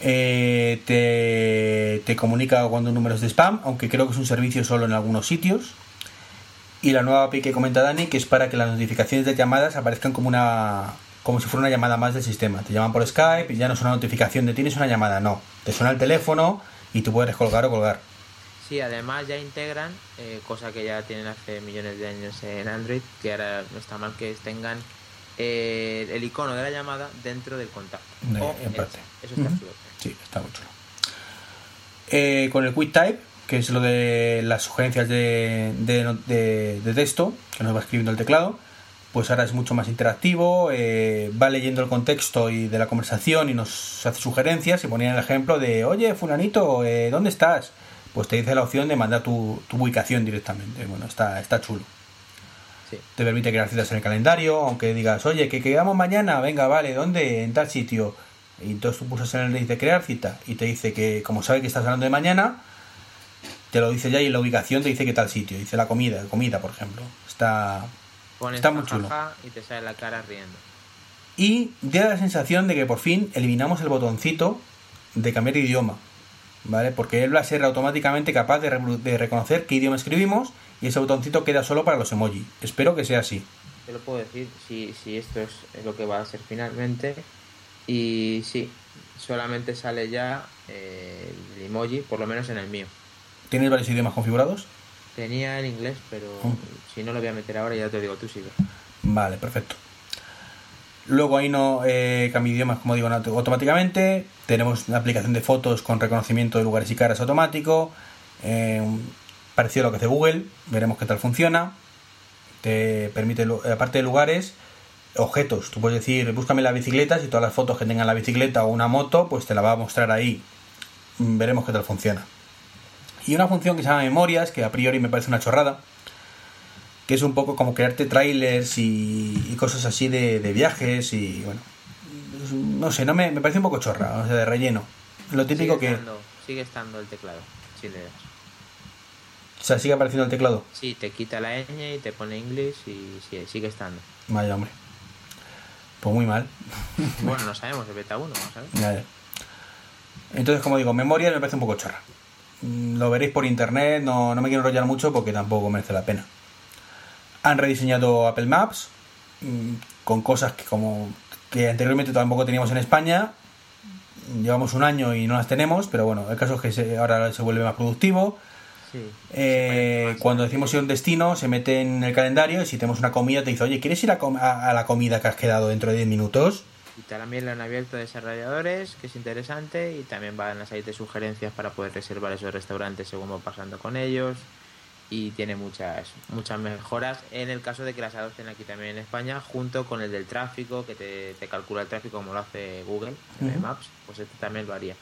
eh, te, te comunica cuando un número es de spam, aunque creo que es un servicio solo en algunos sitios. Y la nueva API que comenta Dani, que es para que las notificaciones de llamadas aparezcan como una como si fuera una llamada más del sistema. Te llaman por Skype y ya no es una notificación de tienes una llamada, no. Te suena el teléfono y tú puedes colgar o colgar. Sí, además ya integran, eh, cosa que ya tienen hace millones de años en Android, que ahora no está mal que tengan eh, el icono de la llamada dentro del contacto. O en parte. Eso está chulo. Sí, está muy chulo. Eh, con el QuickType, que es lo de las sugerencias de, de, de- de texto, que nos va escribiendo el teclado, pues ahora es mucho más interactivo, eh, va leyendo el contexto y de la conversación y nos hace sugerencias y ponía el ejemplo de, oye, fulanito, ¿dónde estás? Pues te dice la opción de mandar tu, tu ubicación directamente. Bueno, está, está chulo. Sí. Te permite crear citas en el calendario, aunque digas, oye, que quedamos mañana, venga, vale, ¿dónde? En tal sitio. Y entonces tú pulsas en el dice crear cita y te dice que, como sabe que estás hablando de mañana, te lo dice ya y en la ubicación te dice que tal sitio. Dice la comida, comida, por ejemplo. Está. Pones Está muy chulo. y te sale la cara riendo. Y da la sensación de que por fin eliminamos el botoncito de cambiar de idioma. ¿Vale? Porque él va a ser automáticamente capaz de, repro- de reconocer qué idioma escribimos y ese botoncito queda solo para los emoji. Espero que sea así. Te lo puedo decir si, si esto es lo que va a ser finalmente. Y sí, solamente sale ya eh, el emoji, por lo menos en el mío. ¿Tienes varios idiomas configurados? Tenía en inglés, pero si no lo voy a meter ahora, ya te digo, tú sigue. Vale, perfecto. Luego ahí no eh, idiomas, como digo, auto- automáticamente. Tenemos una aplicación de fotos con reconocimiento de lugares y caras automático. eh, parecido a lo que hace Google. Veremos qué tal funciona. Te permite, aparte de lugares, objetos. Tú puedes decir, búscame las bicicletas y todas las fotos que tengan la bicicleta o una moto, pues te la va a mostrar ahí. Mm, Veremos qué tal funciona. Y una función que se llama memorias, que a priori me parece una chorrada que es un poco como crearte trailers y, y cosas así de, de viajes y bueno no sé no me, me parece un poco chorra o sea de relleno lo típico sigue que Estando, sigue estando el teclado, si le das. o sea sigue apareciendo el teclado Sí, te quita la ñ y te pone English y sí, sigue estando. vaya hombre pues muy mal Bueno, no sabemos, el beta 1, vamos a ver. Ya, ya. entonces como digo memoria me parece un poco chorra Mm, lo veréis por internet no, no me quiero enrollar mucho porque tampoco merece la pena han rediseñado Apple Maps mm, con cosas que como que anteriormente tampoco teníamos en España llevamos un año y no las tenemos pero bueno el caso es que se- ahora se vuelve más productivo Sí. Eh, Más cuando decimos ir a un destino se mete en el calendario y si tenemos una comida te dice oye ¿quieres ir a, com- a- a la comida que has quedado dentro de 10 minutos? Y también lo han abierto desarrolladores, que es interesante, y también van a salir de sugerencias para poder reservar esos restaurantes según va pasando con ellos. Y tiene muchas muchas mejoras en el caso de que las adopten aquí también en España, junto con el del tráfico, que te, te calcula el tráfico como lo hace Google Ujú. Maps, pues este también lo haría.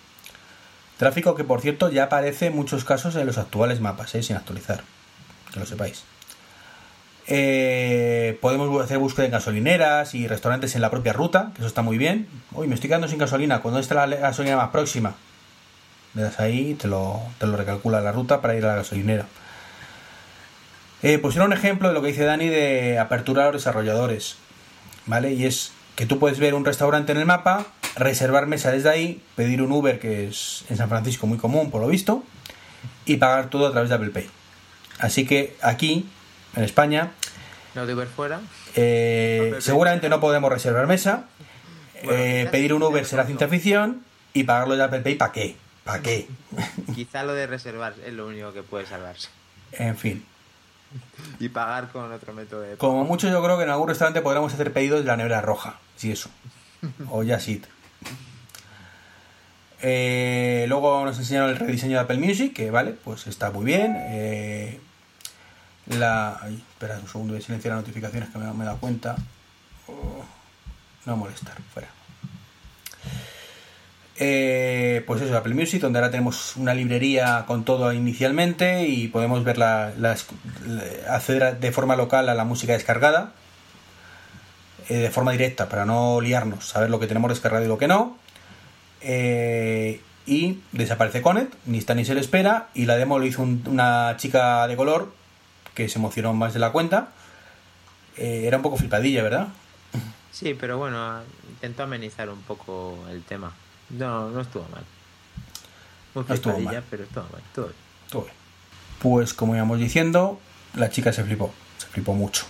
Tráfico que, por cierto, ya aparece en muchos casos en los actuales mapas, ¿eh? sin actualizar. Que lo sepáis. Eh, podemos hacer búsqueda en gasolineras y restaurantes en la propia ruta, que eso está muy bien. Uy, me estoy quedando sin gasolina. Cuando esté la gasolina más próxima? Le das ahí y te lo, te lo recalcula la ruta para ir a la gasolinera. Eh, pues era un ejemplo de lo que dice Dani de apertura a los desarrolladores, ¿vale? Y es que tú puedes ver un restaurante en el mapa, reservar mesa desde ahí, pedir un Uber, que es en San Francisco muy común por lo visto, y pagar todo a través de Apple Pay. Así que aquí, en España, No de Uber fuera. eh, seguramente no podemos reservar mesa, Bueno, eh, pedir un Uber será ciencia ficción y pagarlo de Apple Pay, ¿para qué? ¿Para qué? Quizá lo de reservar es lo único que puede salvarse. En fin. Y pagar con otro método de Como mucho yo creo que en algún restaurante podremos hacer pedidos de la nevera roja, si eso. O ya sí. Eh, luego nos enseñaron el rediseño de Apple Music, que vale, pues está muy bien. Eh, la. Ay, espera un segundo de silenciar las notificaciones que me, me he dado cuenta. Oh, no molestar, fuera. Eh, pues eso, Apple Music, donde ahora tenemos una librería con todo inicialmente y podemos ver la, acceder de forma local a la música descargada eh, de forma directa para no liarnos, saber lo que tenemos descargado y lo que no. Eh, y desaparece Connect, ni está ni se le espera. Y la demo lo hizo un- una chica de color que se emocionó más de la cuenta. Eh, era un poco flipadilla, ¿verdad? Sí, pero bueno, intentó amenizar un poco el tema. No, no estuvo mal. Muy No estuvo mal. pero estuvo mal. estuvo bien. Todo bien. Pues como íbamos diciendo, la chica se flipó, se flipó mucho.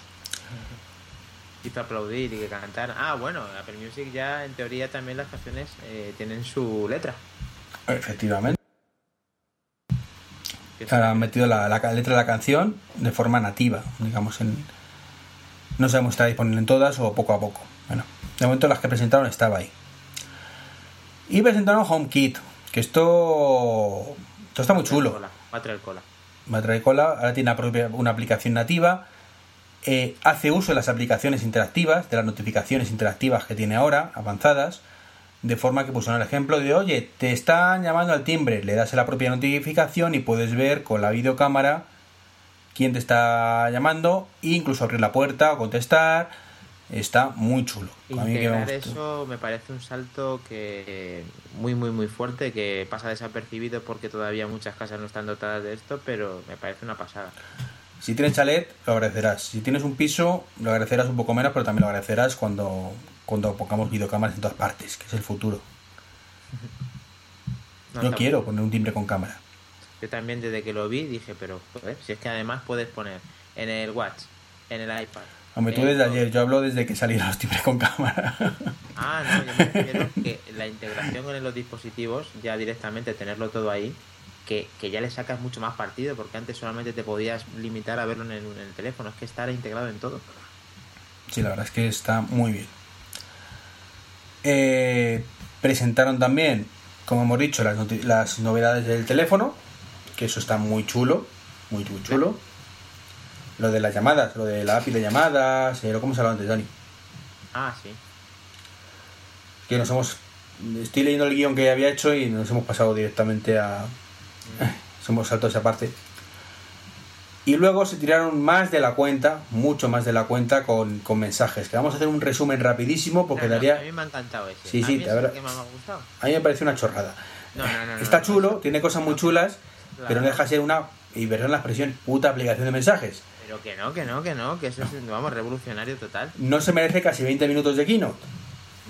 Hizo aplaudir y que cantar. Ah, bueno, Apple Music ya en teoría también las canciones eh, tienen su letra. Efectivamente. Han metido la, letra de la canción de forma nativa, digamos, en... No sabemos si está disponible en todas o poco a poco. Bueno, de momento las que presentaron estaba ahí. Y presentaron HomeKit, que esto... Esto está muy chulo. Cola, va a traer cola. va a traer cola, ahora tiene una, propia, una aplicación nativa, eh, hace uso de las aplicaciones interactivas, de las notificaciones interactivas que tiene ahora, avanzadas, de forma que pusieron el ejemplo de, oye, te están llamando al timbre, le das a la propia notificación y puedes ver con la videocámara quién te está llamando, e incluso abrir la puerta o contestar, está muy chulo. Me Integrar gustó. eso me parece un salto que muy muy muy fuerte que pasa desapercibido porque todavía muchas casas no están dotadas de esto, pero me parece una pasada. Si tienes chalet, lo agradecerás. Si tienes un piso, lo agradecerás un poco menos, pero también lo agradecerás cuando, cuando pongamos videocámaras en todas partes, que es el futuro. No, está- quiero poner un timbre con cámara. Yo también desde que lo vi dije, pero joder, si es que además puedes poner en el Watch, en el iPad. Hombre, tú en desde ayer, yo hablo desde que salieron los timbres con cámara. Ah, no, yo me refiero que la integración con los dispositivos, ya directamente tenerlo todo ahí, que, que ya le sacas mucho más partido, porque antes solamente te podías limitar a verlo en el, en el teléfono, es que estará integrado en todo. sí, la verdad es que está muy bien. Eh, presentaron también, como hemos dicho, las, las novedades del teléfono, que eso está muy chulo, muy, muy chulo. Lo de las llamadas, lo de la API de llamadas, eh, lo como se hablaba antes, Dani. Ah, sí. que nos hemos estoy leyendo el guion que había hecho y nos hemos pasado directamente a nos hemos saltado esa parte y luego se tiraron más de la cuenta mucho más de la cuenta con, con mensajes que vamos a hacer un resumen rapidísimo porque No, no, daría a mí me ha encantado ese. Sí, a sí, que más me ha gustado. a mí me parece una chorrada No, no, no, no, está chulo tiene cosas muy chulas Claro. pero no deja de ser una y perdón la expresión puta aplicación de mensajes Pero que no, que no, que no, que eso es, vamos, revolucionario total. no se merece casi 20 minutos de keynote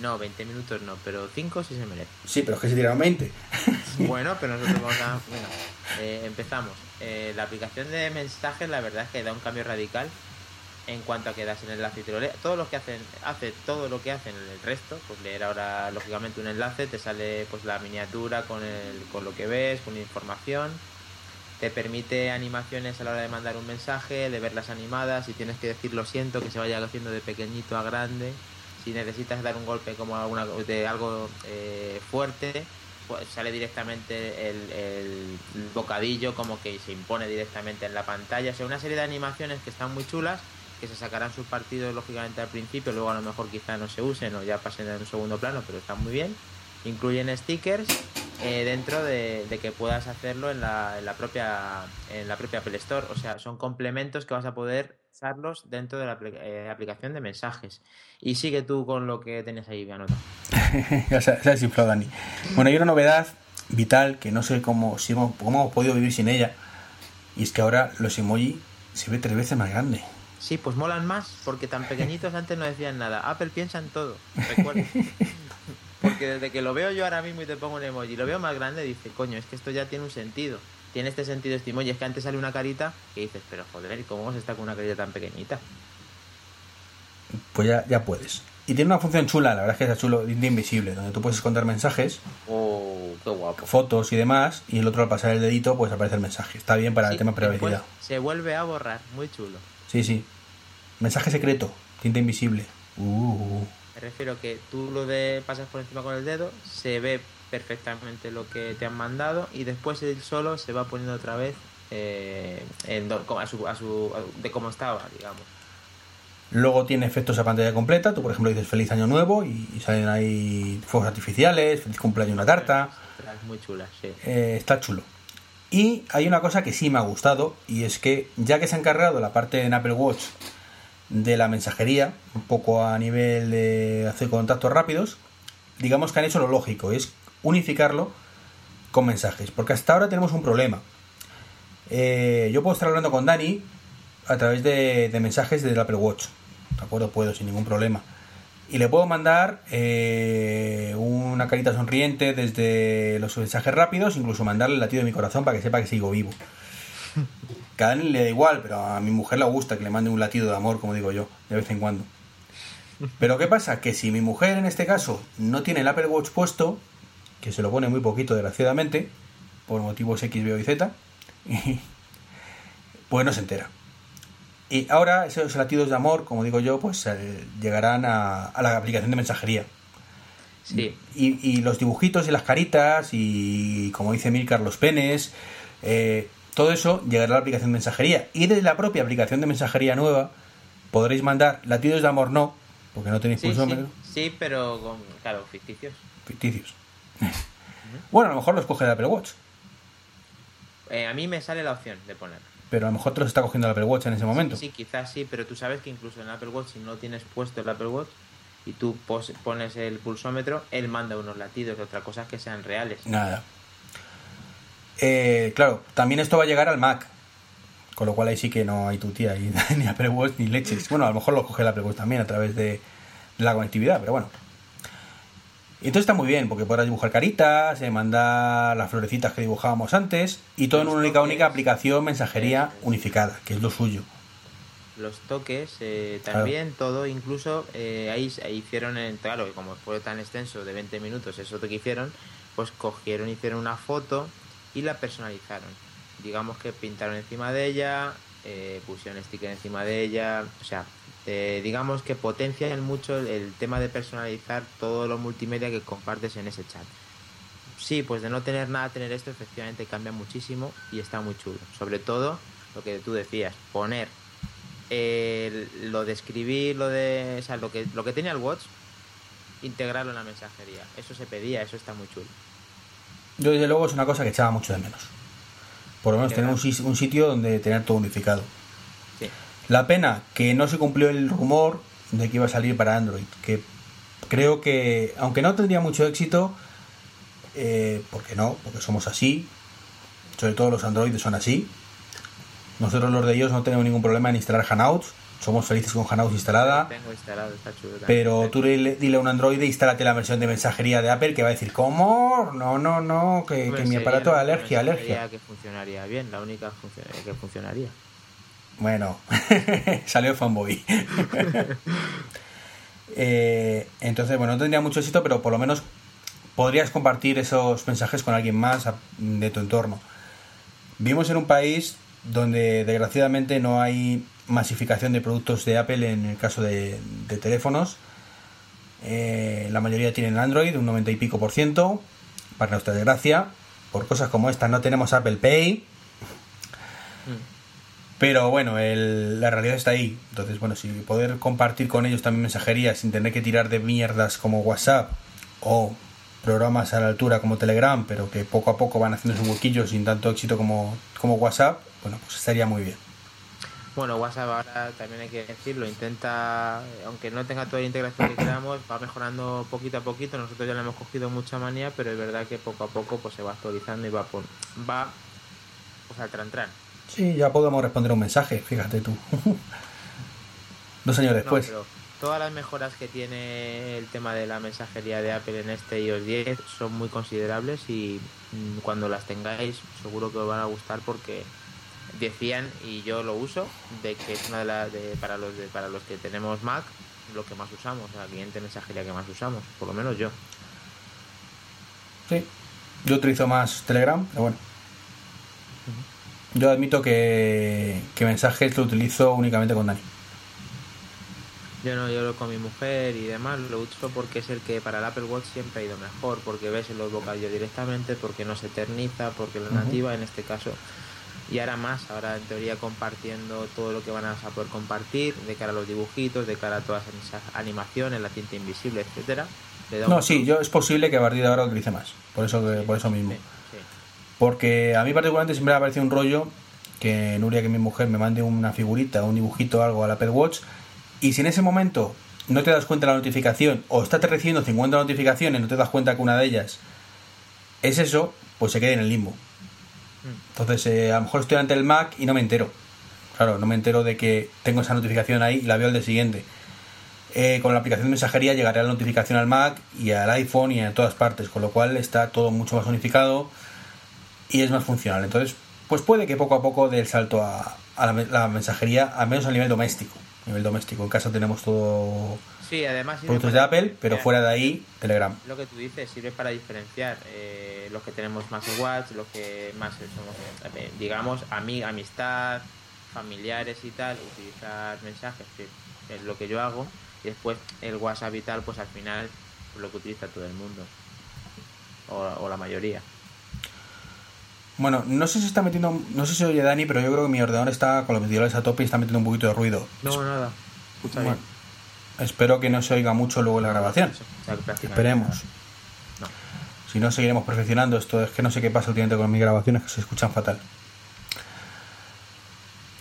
No, 20 minutos no, pero 5 sí se merece. sí pero es que se tiraron 20 Bueno, pero nosotros vamos a... Bueno, eh, empezamos. Eh, la aplicación de mensajes, la verdad es que da un cambio radical en cuanto a que das el enlace y te lo lee. Todos los que hacen, hace todo lo que hacen el resto, pues leer ahora lógicamente un enlace, te sale pues la miniatura con el, con lo que ves, con información. Te permite animaciones a la hora de mandar un mensaje, de verlas animadas, si tienes que decir lo siento, que se vaya haciendo de pequeñito a grande. Si necesitas dar un golpe como alguna, de algo eh, fuerte, pues sale directamente el, el bocadillo como que se impone directamente en la pantalla. O sea, una serie de animaciones que están muy chulas, que se sacarán sus partidos lógicamente al principio, luego a lo mejor quizá no se usen o ya pasen en un segundo plano, pero están muy bien. Incluyen stickers eh, dentro de, de que puedas hacerlo en la, en la propia en la propia Apple Store. O sea, son complementos que vas a poder usarlos dentro de la eh, aplicación de mensajes. Y sigue tú con lo que tenías ahí anotado. ya se, se ha desinflado Dani. Bueno, hay una novedad vital que no sé cómo, si hemos, cómo hemos podido vivir sin ella. Y es que ahora los emoji Se ve tres veces más grande. Sí, pues molan más, porque tan pequeñitos antes no decían nada. Apple piensa en todo, recuerda. Porque desde que lo veo yo ahora mismo y te pongo un emoji, lo veo más grande, dice, coño, es que esto ya tiene un sentido. Tiene este sentido este emoji. Es que antes sale una carita que dices, pero joder, ¿cómo se está con una carita tan pequeñita? Pues ya, ya puedes. Y tiene una función chula, la verdad es que es chulo, de invisible, donde tú puedes esconder mensajes, Oh, qué guapo. fotos y demás, y el otro al pasar el dedito, pues aparece el mensaje. Está bien para el tema privacidad. Se vuelve a borrar, muy chulo. Sí, sí. Mensaje secreto, tinta invisible. Uh, Me refiero que tú lo de pasas por encima con el dedo, se ve perfectamente lo que te han mandado y después él solo se va poniendo otra vez eh, en a su, a su, a- de cómo estaba, digamos. Luego tiene efectos a pantalla completa. Tú, por ejemplo, dices feliz año nuevo y, y salen ahí fuegos artificiales, feliz cumpleaños una tarta. Muy chula, sí. Eh, está chulo. Y hay una cosa que sí me ha gustado y es que ya que se ha encargado la parte en Apple Watch de la mensajería, un poco a nivel de hacer contactos rápidos, digamos que han hecho lo lógico, es unificarlo con mensajes, porque hasta ahora tenemos un problema. Eh, yo puedo estar hablando con Dani a través de, de mensajes del Apple Watch, ¿de acuerdo? Puedo sin ningún problema. Y le puedo mandar eh, una carita sonriente desde los mensajes rápidos, incluso mandarle el latido de mi corazón para que sepa que sigo vivo. Que a Dani le da igual, pero a mi mujer le gusta que le mande un latido de amor, como digo yo, de vez en cuando. Pero ¿qué pasa? Que si mi mujer en este caso no tiene el Apple Watch puesto, que se lo pone muy poquito desgraciadamente, por motivos X, B y Z, pues no se entera. Y ahora esos latidos de amor, como digo yo, pues eh, llegarán a, a la aplicación de mensajería. Sí, Y, y los dibujitos y las caritas y, como dice Milcar, los penes, eh, todo eso llegará a la aplicación de mensajería. Y desde la propia aplicación de mensajería nueva podréis mandar latidos de amor no, porque no tenéis sí, pulsómetro, sí, sí, pero con, claro, ficticios. ficticios. bueno, a lo mejor los coge el Apple Watch, Eh, a mí me sale la opción de poner. pero a lo mejor te los está cogiendo el Apple Watch en ese momento. Sí, quizás sí, pero tú sabes que incluso en el Apple Watch, si no tienes puesto el Apple Watch y tú pones el pulsómetro, él manda unos latidos, otra cosa es que sean reales. Nada. Eh, claro, también esto va a llegar al Mac. Con lo cual ahí sí que no hay tu tía, y- ni Apple Watch ni leches. Bueno, a lo mejor lo coge el Apple Watch también a través de, de la conectividad, pero bueno. Y entonces está muy bien, porque podrás dibujar caritas, eh, mandar las florecitas que dibujábamos antes, y todo en una única, única aplicación mensajería unificada, que es lo suyo. Los toques, eh, también todo, incluso eh, ahí, ahí hicieron, en, claro, que como fue tan extenso de 20 minutos, eso que hicieron, pues cogieron, hicieron una foto y la personalizaron. Digamos que pintaron encima de ella, eh, pusieron sticker encima de ella, o sea, eh, digamos que potencian mucho el, tema de personalizar todo lo multimedia que compartes en ese chat. Sí, pues de no tener nada tener esto, efectivamente cambia muchísimo y está muy chulo. Sobre todo lo que tú decías, poner lo de escribir, lo de. O sea, lo que, lo que tenía el Watch, integrarlo en la mensajería. Eso se pedía, eso está muy chulo. Yo, desde luego, es una cosa que echaba mucho de menos. Por lo menos tener un, sitio donde tener todo unificado. Sí. La pena que no se cumplió el rumor de que iba a salir para Android, que creo que, aunque no tendría mucho éxito, eh, porque no, porque somos así, sobre todo los Androides son así. Nosotros los de ellos no tenemos ningún problema en instalar Hangouts, somos felices con Hangouts instalada, Tengo instalado, está chulo. pero tú dile, dile a un Android, instálate la versión de mensajería de Apple que va a decir, ¿cómo? No, no, no, que, mi aparato es alergia, alergia. que funcionaría bien, la única función- que funcionaría. Bueno, salió fanboy. Eh, entonces, bueno, no tendría mucho éxito, pero por lo menos podrías compartir esos mensajes con alguien más de tu entorno. Vivimos en un país donde desgraciadamente no hay masificación de productos de Apple en el caso de, teléfonos. Eh, la mayoría tienen Android, un 90 y pico por ciento. Para nuestra desgracia, por cosas como esta no tenemos Apple Pay. Pero bueno, el- la realidad está ahí. Entonces, bueno, si poder compartir con ellos también mensajería sin tener que tirar de mierdas como WhatsApp o programas a la altura como Telegram, pero que poco a poco van haciendo su huequillo sin tanto éxito como, como WhatsApp, bueno, pues estaría muy bien. Bueno, WhatsApp ahora también hay que decirlo, intenta, aunque no tenga toda la integración que queramos, va mejorando poquito a poquito. Nosotros ya le hemos cogido mucha manía, pero es verdad que poco a poco pues se va actualizando y va pon- va pues al tran tran. Sí, ya podemos responder un mensaje, fíjate tú. Dos años después. No, pero todas las mejoras que tiene el tema de la mensajería de Apple en este iOS 10 son muy considerables y mm, cuando las tengáis seguro que os van a gustar porque decían y yo lo uso de que es una de las de, para los de, para los que tenemos Mac lo que más usamos, la cliente mensajería que más usamos, por lo menos yo. Sí, yo utilizo más Telegram, pero bueno. Yo admito que, que mensajes lo utilizo únicamente con Dani. Yo no, yo lo con mi mujer y demás lo uso porque es el que para el Apple Watch siempre ha ido mejor, porque ves los bocadillos directamente, porque no se eterniza, porque la nativa en este caso. Y ahora más, ahora en teoría compartiendo todo lo que van a poder compartir, de cara a los dibujitos, de cara a todas esas animaciones, la tinta invisible, etcétera. No, sí, yo es posible que a partir de ahora lo utilice más. Por eso, que, por eso mismo. Sí, sí. Porque a mí particularmente siempre me ha parecido un rollo que Nuria, que mi mujer, me mande una figurita, un dibujito, algo al Apple Watch. Y si en ese momento no te das cuenta de la notificación o estás recibiendo 50 notificaciones y no te das cuenta que una de ellas es eso, pues se queda en el limbo. Entonces, eh, a lo mejor estoy ante el Mac y no me entero. Claro, no me entero de que tengo esa notificación ahí y la veo al día siguiente. Eh, con la aplicación de mensajería llegará la notificación al Mac y al iPhone y a todas partes, con lo cual está todo mucho más unificado y es más funcional. Entonces, pues puede que poco a poco dé el salto a, la mensajería, al menos a nivel doméstico. A nivel doméstico, en casa tenemos todo Sí, además productos de Apple, pero fuera de ahí, Telegram. Lo que tú dices sirve para diferenciar eh, los que tenemos más watch, los que más somos, eh, digamos, ami- amistad, familiares y tal, utilizar mensajes, que es lo que yo hago, y después el WhatsApp y tal, pues al final es lo que utiliza todo el mundo, o, o la mayoría. Bueno, no sé si está metiendo, no sé si oye Dani, pero yo creo que mi ordenador está con los ventiladores a tope y está metiendo un poquito de ruido. No, nada. Escucha Bueno. Espero que no se oiga mucho luego la grabación. Esperemos. Si no, seguiremos perfeccionando esto. Es que no sé qué pasa últimamente con mis grabaciones, que se escuchan fatal.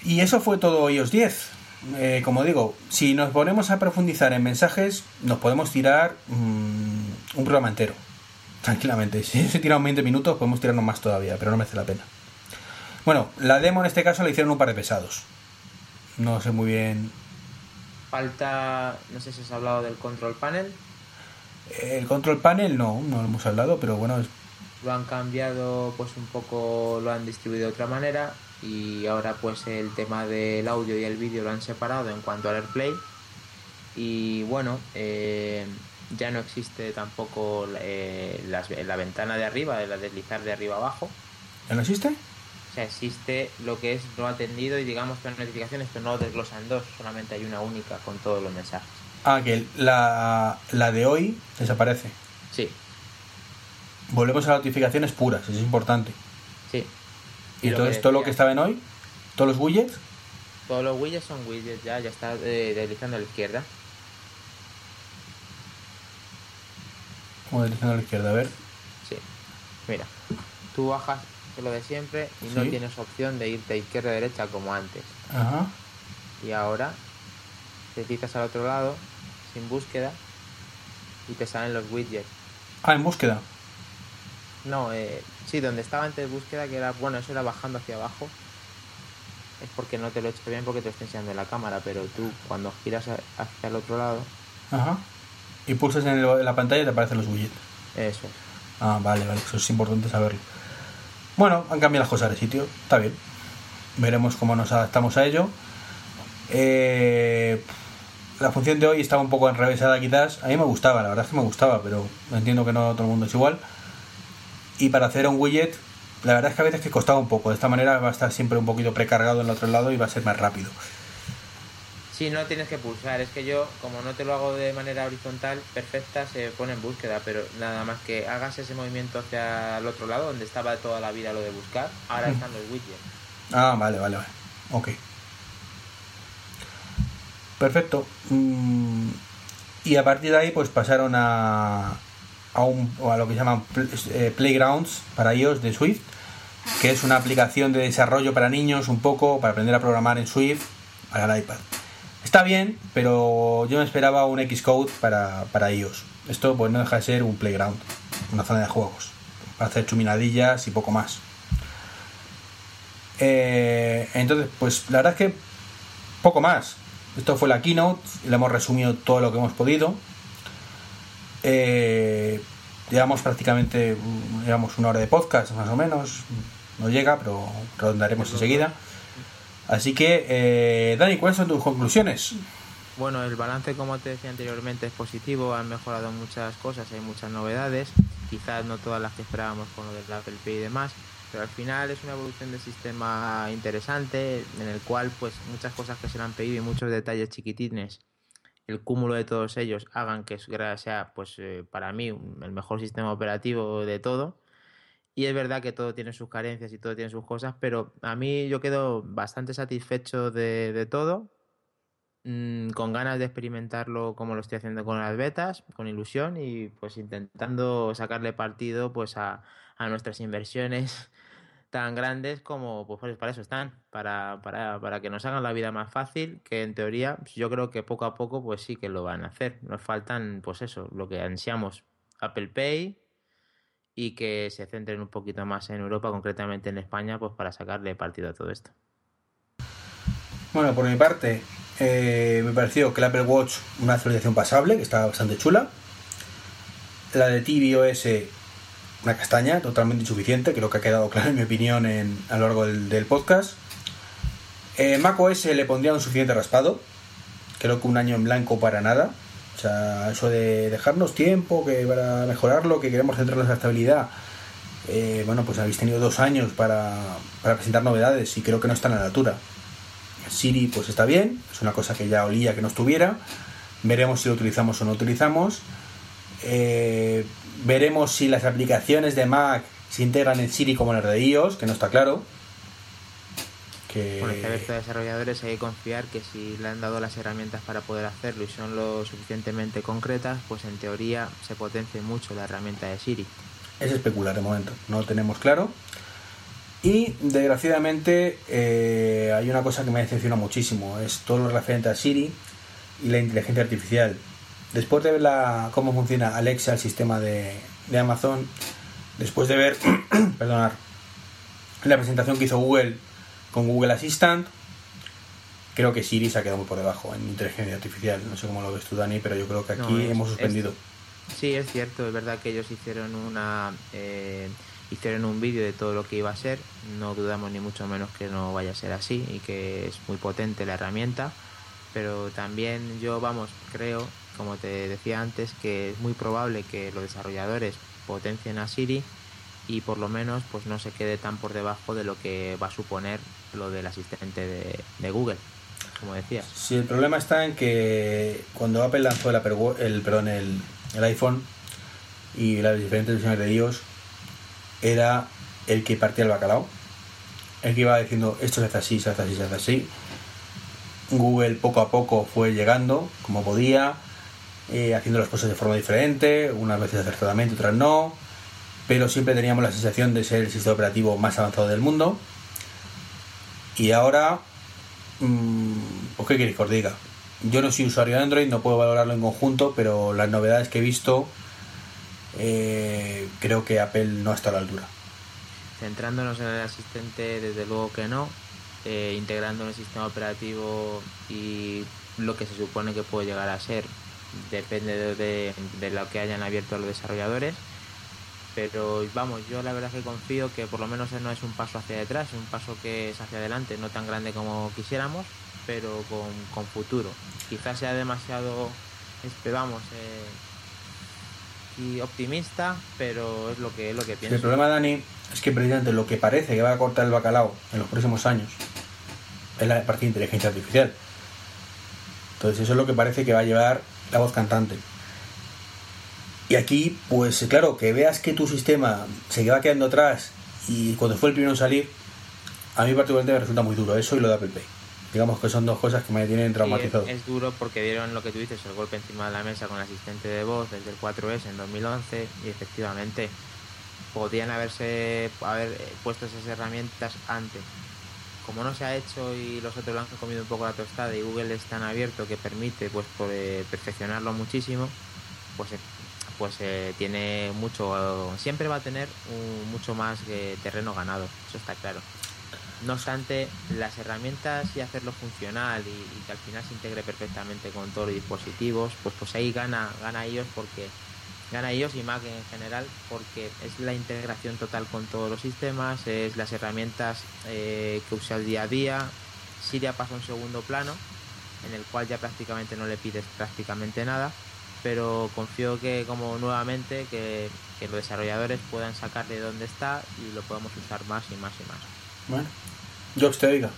Y eso fue todo iOS 10. Eh, como digo, si nos ponemos a profundizar en mensajes, nos podemos tirar mm, un programa entero. Tranquilamente. Si se tiran 20 minutos, podemos tirarnos más todavía, pero no merece la pena. Bueno, la demo en este caso la hicieron un par de pesados. No sé muy bien. Falta, no sé si has hablado del control panel, El control panel no, no lo hemos hablado, pero bueno, es lo han cambiado pues un poco lo han distribuido de otra manera y ahora pues el tema del audio y el vídeo lo han separado en cuanto al AirPlay. Y bueno eh, ya no existe tampoco eh, las- la ventana de arriba de la deslizar de arriba abajo. ¿Ya no existe? Sea existe lo que es no atendido y digamos que las notificaciones pero no desglosan dos solamente hay una única con todos los mensajes Ah, que la, la de hoy desaparece. sí Volvemos a las notificaciones puras, eso es importante. sí Y, Y entonces todo lo que estaba en hoy, todos los widgets, todos los widgets son widgets ya ya está eh, deslizando a la izquierda como deslizando a la izquierda, a ver. Sí. Mira, tú bajas lo de siempre y no tienes opción de irte izquierda derecha como antes. Ajá. Y ahora te citas al otro lado sin búsqueda y te salen los widgets. Ah, en búsqueda. No, eh, sí, donde estaba antes búsqueda, que era, bueno, eso era bajando hacia abajo. Es porque no te lo he hecho bien porque te estoy enseñando en la cámara, pero tú cuando giras hacia el otro lado, Ajá. Y pulsas en, el- en la pantalla y te aparecen los widgets. eso es. Ah, vale, vale, eso es importante saberlo. Bueno, han cambiado las cosas de sitio, está bien. Veremos cómo nos adaptamos a ello. Eh, la función de hoy estaba un poco enrevesada quizás. A mí me gustaba, la verdad es que me gustaba, pero entiendo que no todo el mundo es igual. Y para hacer un widget, la verdad es que a veces que costaba un poco. De esta manera va a estar siempre un poquito precargado en el otro lado y va a ser más rápido. Sí, no tienes que pulsar. Es que yo, como no te lo hago de manera horizontal, perfecta, se pone en búsqueda. Pero nada más que hagas ese movimiento hacia el otro lado, donde estaba toda la vida lo de buscar, ahora Mm. están los widgets. Ah, vale, vale, vale. Ok. Perfecto. Mm, y a partir de ahí, pues pasaron a, a, un, a lo que llaman eh, Playgrounds para iOS de Swift, que es una aplicación de desarrollo para niños, un poco, para aprender a programar en Swift para el iPad. Está bien, pero yo me esperaba un Xcode para, para iOS. Esto pues no deja de ser un playground, una zona de juegos, para hacer chuminadillas y poco más. Eh, entonces, pues la verdad es que poco más. Esto fue la keynote, le hemos resumido todo lo que hemos podido. Eh, llevamos prácticamente llevamos una hora de podcast, más o menos. No llega, pero rondaremos enseguida. Así que, eh, Dani, ¿cuáles son tus conclusiones? Bueno, el balance, como te decía anteriormente, es positivo. Han mejorado muchas cosas, hay muchas novedades. Quizás no todas las que esperábamos con lo del Apple Pay y demás, pero al final es una evolución del sistema interesante en el cual pues muchas cosas que se le han pedido y muchos detalles chiquitines el cúmulo de todos ellos hagan que sea pues eh, para mí el mejor sistema operativo de todo y es verdad que todo tiene sus carencias y todo tiene sus cosas pero a mí yo quedo bastante satisfecho de, todo mm, con ganas de experimentarlo como lo estoy haciendo con las betas con ilusión y pues intentando sacarle partido pues a, a nuestras inversiones tan grandes como, pues, pues para eso están, para, para, para, que nos hagan la vida más fácil, que en teoría pues, yo creo que poco a poco pues sí que lo van a hacer. Nos faltan, pues eso, lo que ansiamos, Apple Pay y que se centren un poquito más en Europa, concretamente en España, pues para sacarle partido a todo esto. Bueno, por mi parte, eh, me pareció que el Apple Watch una actualización pasable, que está bastante chula. La de tvOS una castaña totalmente insuficiente, creo que ha quedado claro en mi opinión en, a lo largo del, podcast. Eh, Mac OS le pondría un suficiente raspado, creo que un año en blanco para nada. O sea, eso de dejarnos tiempo que para mejorarlo, que queremos centrarnos en la estabilidad. Eh, bueno, pues habéis tenido dos años para, para presentar novedades y creo que no están a la altura. Siri pues está bien, es una cosa que ya olía que no estuviera. Veremos si lo utilizamos o no utilizamos. Eh, veremos si las aplicaciones de Mac se integran en Siri como las de iOS, que no está claro. Que... Por el de desarrolladores hay que confiar que si le han dado las herramientas para poder hacerlo y son lo suficientemente concretas, pues en teoría se potencie mucho la herramienta de Siri. Es especular de momento, no lo tenemos claro. Y desgraciadamente eh, hay una cosa que me decepciona muchísimo, es todo lo referente a Siri y la inteligencia artificial después de ver la, cómo funciona Alexa, el sistema de, de Amazon, después de ver, perdonar, la presentación que hizo Google con Google Assistant, creo que Siri se ha quedado muy por debajo en inteligencia artificial. No sé cómo lo ves tú, Dani, pero yo creo que aquí hemos suspendido. sí, es cierto, es verdad que ellos hicieron una... Eh, hicieron un vídeo de todo lo que iba a ser, no dudamos ni mucho menos que no vaya a ser así y que es muy potente la herramienta, pero también yo, vamos, creo como te decía antes, que es muy probable que los desarrolladores potencien a Siri y por lo menos pues no se quede tan por debajo de lo que va a suponer lo del asistente de, Google, como decías. Sí, el problema está en que cuando Apple lanzó el iPhone y las diferentes versiones de iOS, era el que partía el bacalao, el que iba diciendo esto se hace así, se hace así, se hace así. Google poco a poco fue llegando como podía, eh, haciendo las cosas de forma diferente, unas veces acertadamente, otras no, pero siempre teníamos la sensación de ser el sistema operativo más avanzado del mundo. Y ahora, pues qué queréis que os diga. Yo no soy usuario de Android, no puedo valorarlo en conjunto, pero las novedades que he visto, eh, creo que Apple no está a la altura. Centrándonos en el asistente, desde luego que no. Eh, integrando en el sistema operativo y lo que se supone que puede llegar a ser depende de, lo que hayan abierto los desarrolladores pero vamos, yo la verdad que confío que por lo menos no es un paso hacia detrás, es un paso que es hacia adelante, no tan grande como quisiéramos, pero con, futuro. Quizás sea demasiado, esperamos, eh, y optimista, pero es lo que es lo que pienso. El problema, Dani, es que precisamente lo que parece que va a cortar el bacalao en los próximos años es la parte de inteligencia artificial. Entonces eso es lo que parece que va a llevar la voz cantante. Y aquí, pues claro, que veas que tu sistema se va quedando atrás y cuando fue el primero en salir, a mí particularmente me resulta muy duro eso y lo de Apple Pay. Digamos que son dos cosas que me tienen traumatizado. es, duro porque dieron lo que tú dices, el golpe encima de la mesa con el asistente de voz desde el 4S en 2011 y efectivamente podían haberse haber puesto esas herramientas antes como no se ha hecho y los otros lo han comido un poco la tostada y Google es tan abierto que permite pues perfeccionarlo muchísimo, pues pues eh, tiene mucho, siempre va a tener mucho más terreno ganado, eso está claro. No obstante, las herramientas y hacerlo funcional y, que al final se integre perfectamente con todos los dispositivos, pues pues ahí gana, gana iOS porque gana iOS y Mac en general porque es la integración total con todos los sistemas, es las herramientas eh, que usa el día a día. Siria pasa un segundo plano en el cual ya prácticamente no le pides prácticamente nada, pero confío que como nuevamente que, que los desarrolladores puedan sacar de dónde está y lo podamos usar más y más y más. Bueno, Jobs te oiga.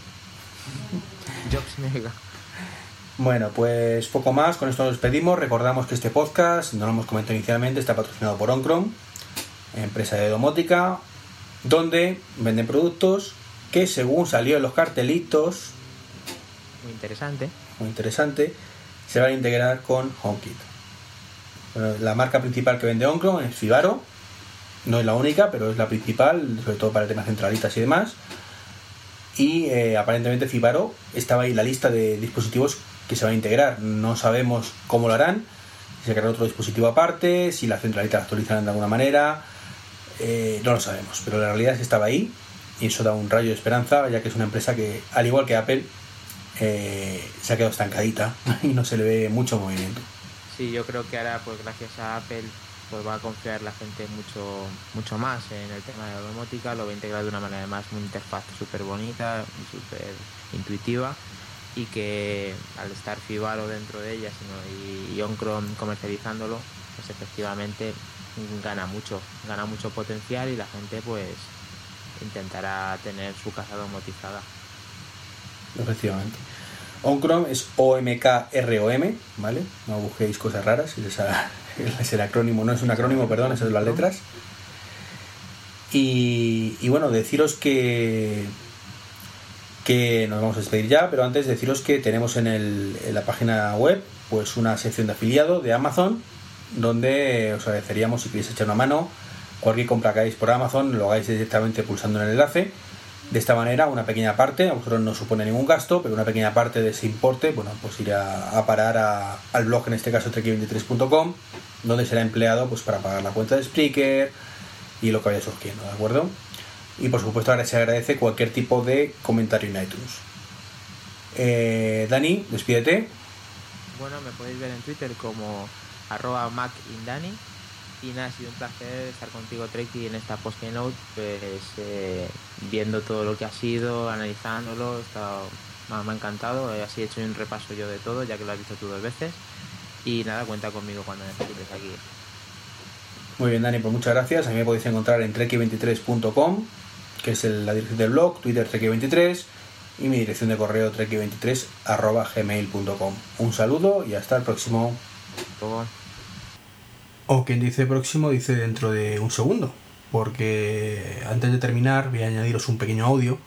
Jobs mega. Bueno, pues poco más, con esto nos despedimos. Recordamos que este podcast, no lo hemos comentado inicialmente, está patrocinado por Oncrom, empresa de domótica, donde venden productos que según salió en los cartelitos, Muy interesante. muy interesante, se van a integrar con HomeKit. Bueno, la marca principal que vende Oncrom es Fibaro, no es la única, pero es la principal, sobre todo para temas centralitas y demás. Y eh, aparentemente Fibaro estaba ahí en la lista de dispositivos que se van a integrar. No sabemos cómo lo harán, si se creará otro dispositivo aparte, si las centralitas actualizarán de alguna manera, eh, no lo sabemos. Pero la realidad es que estaba ahí y eso da un rayo de esperanza, ya que es una empresa que, al igual que Apple, eh, se ha quedado estancadita y no se le ve mucho movimiento. Sí, yo creo que ahora, pues gracias a Apple, pues va a confiar la gente mucho mucho más en el tema de la domótica, lo va a integrar de una manera además una interfaz súper bonita y súper intuitiva y que al estar Fibaro dentro de ella sino, y, Oncrom comercializándolo, pues efectivamente gana mucho, gana mucho potencial y la gente pues intentará tener su casa domotizada. Efectivamente. Oncrom es O-M-K-R-O-M, ¿vale? No busquéis cosas raras, es, esa- es el acrónimo, no es un acrónimo, perdón, esas son las letras. Y, y bueno, deciros que que nos vamos a despedir ya, pero antes deciros que tenemos en, el, en la página web pues una sección de afiliado de Amazon donde os agradeceríamos si queréis echar una mano cualquier compra que hagáis por Amazon lo hagáis directamente pulsando en el enlace de esta manera una pequeña parte, a vosotros no supone ningún gasto, pero una pequeña parte de ese importe, bueno, pues irá a parar al blog, en este caso trek23.com, donde será empleado pues para pagar la cuenta de Spreaker y lo que vaya surgiendo, ¿de acuerdo? Y por supuesto ahora se agradece cualquier tipo de comentario en iTunes. Eh, Dani, despídete. Bueno, me podéis ver en Twitter como arroba macindani y nada, ha sido un placer estar contigo Treki en esta post keynote, pues eh, viendo todo lo que ha sido, analizándolo, me, ha encantado, eh, así he hecho un repaso yo de todo, ya que lo has visto tú dos veces y nada, cuenta conmigo cuando necesites aquí. Muy bien, Dani, pues muchas gracias. A mí me podéis encontrar en treki23.com, que es la dirección del blog, Twitter treki23 y mi dirección de correo treki23.gmail.com. Un saludo y hasta el próximo. Luego, O quien dice próximo dice dentro de un segundo, porque antes de terminar voy a añadiros un pequeño audio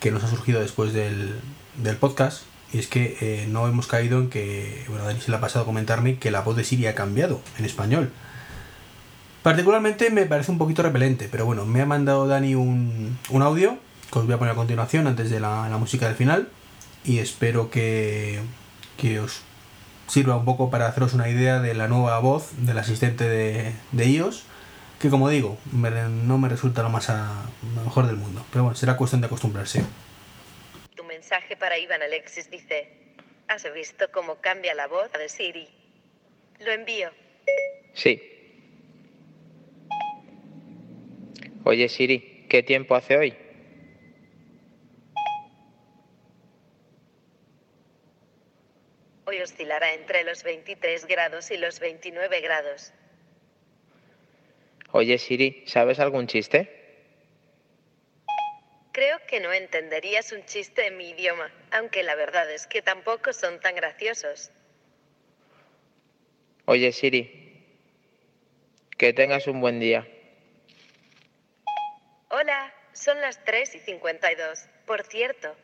que nos ha surgido después del, del podcast. Y es que eh, no hemos caído en que, bueno, Dani se le ha pasado a comentarme que la voz de Siri ha cambiado en español. Particularmente me parece un poquito repelente, pero bueno, me ha mandado Dani un, un audio que os voy a poner a continuación antes de la, la música del final y espero que, que os sirva un poco para haceros una idea de la nueva voz del asistente de, de iOS, que como digo, me- no me resulta lo más a- lo mejor del mundo, pero bueno, será cuestión de acostumbrarse. Tu mensaje para Iván Alexis dice, ¿has visto cómo cambia la voz de Siri? Lo envío. Sí. Oye Siri, ¿qué tiempo hace hoy? Hoy oscilará entre los 23 grados y los 29 grados. Oye Siri, ¿sabes algún chiste? Creo que no entenderías un chiste en mi idioma, aunque la verdad es que tampoco son tan graciosos. Oye Siri, que tengas un buen día. Hola, son las 3 y 52. Por cierto,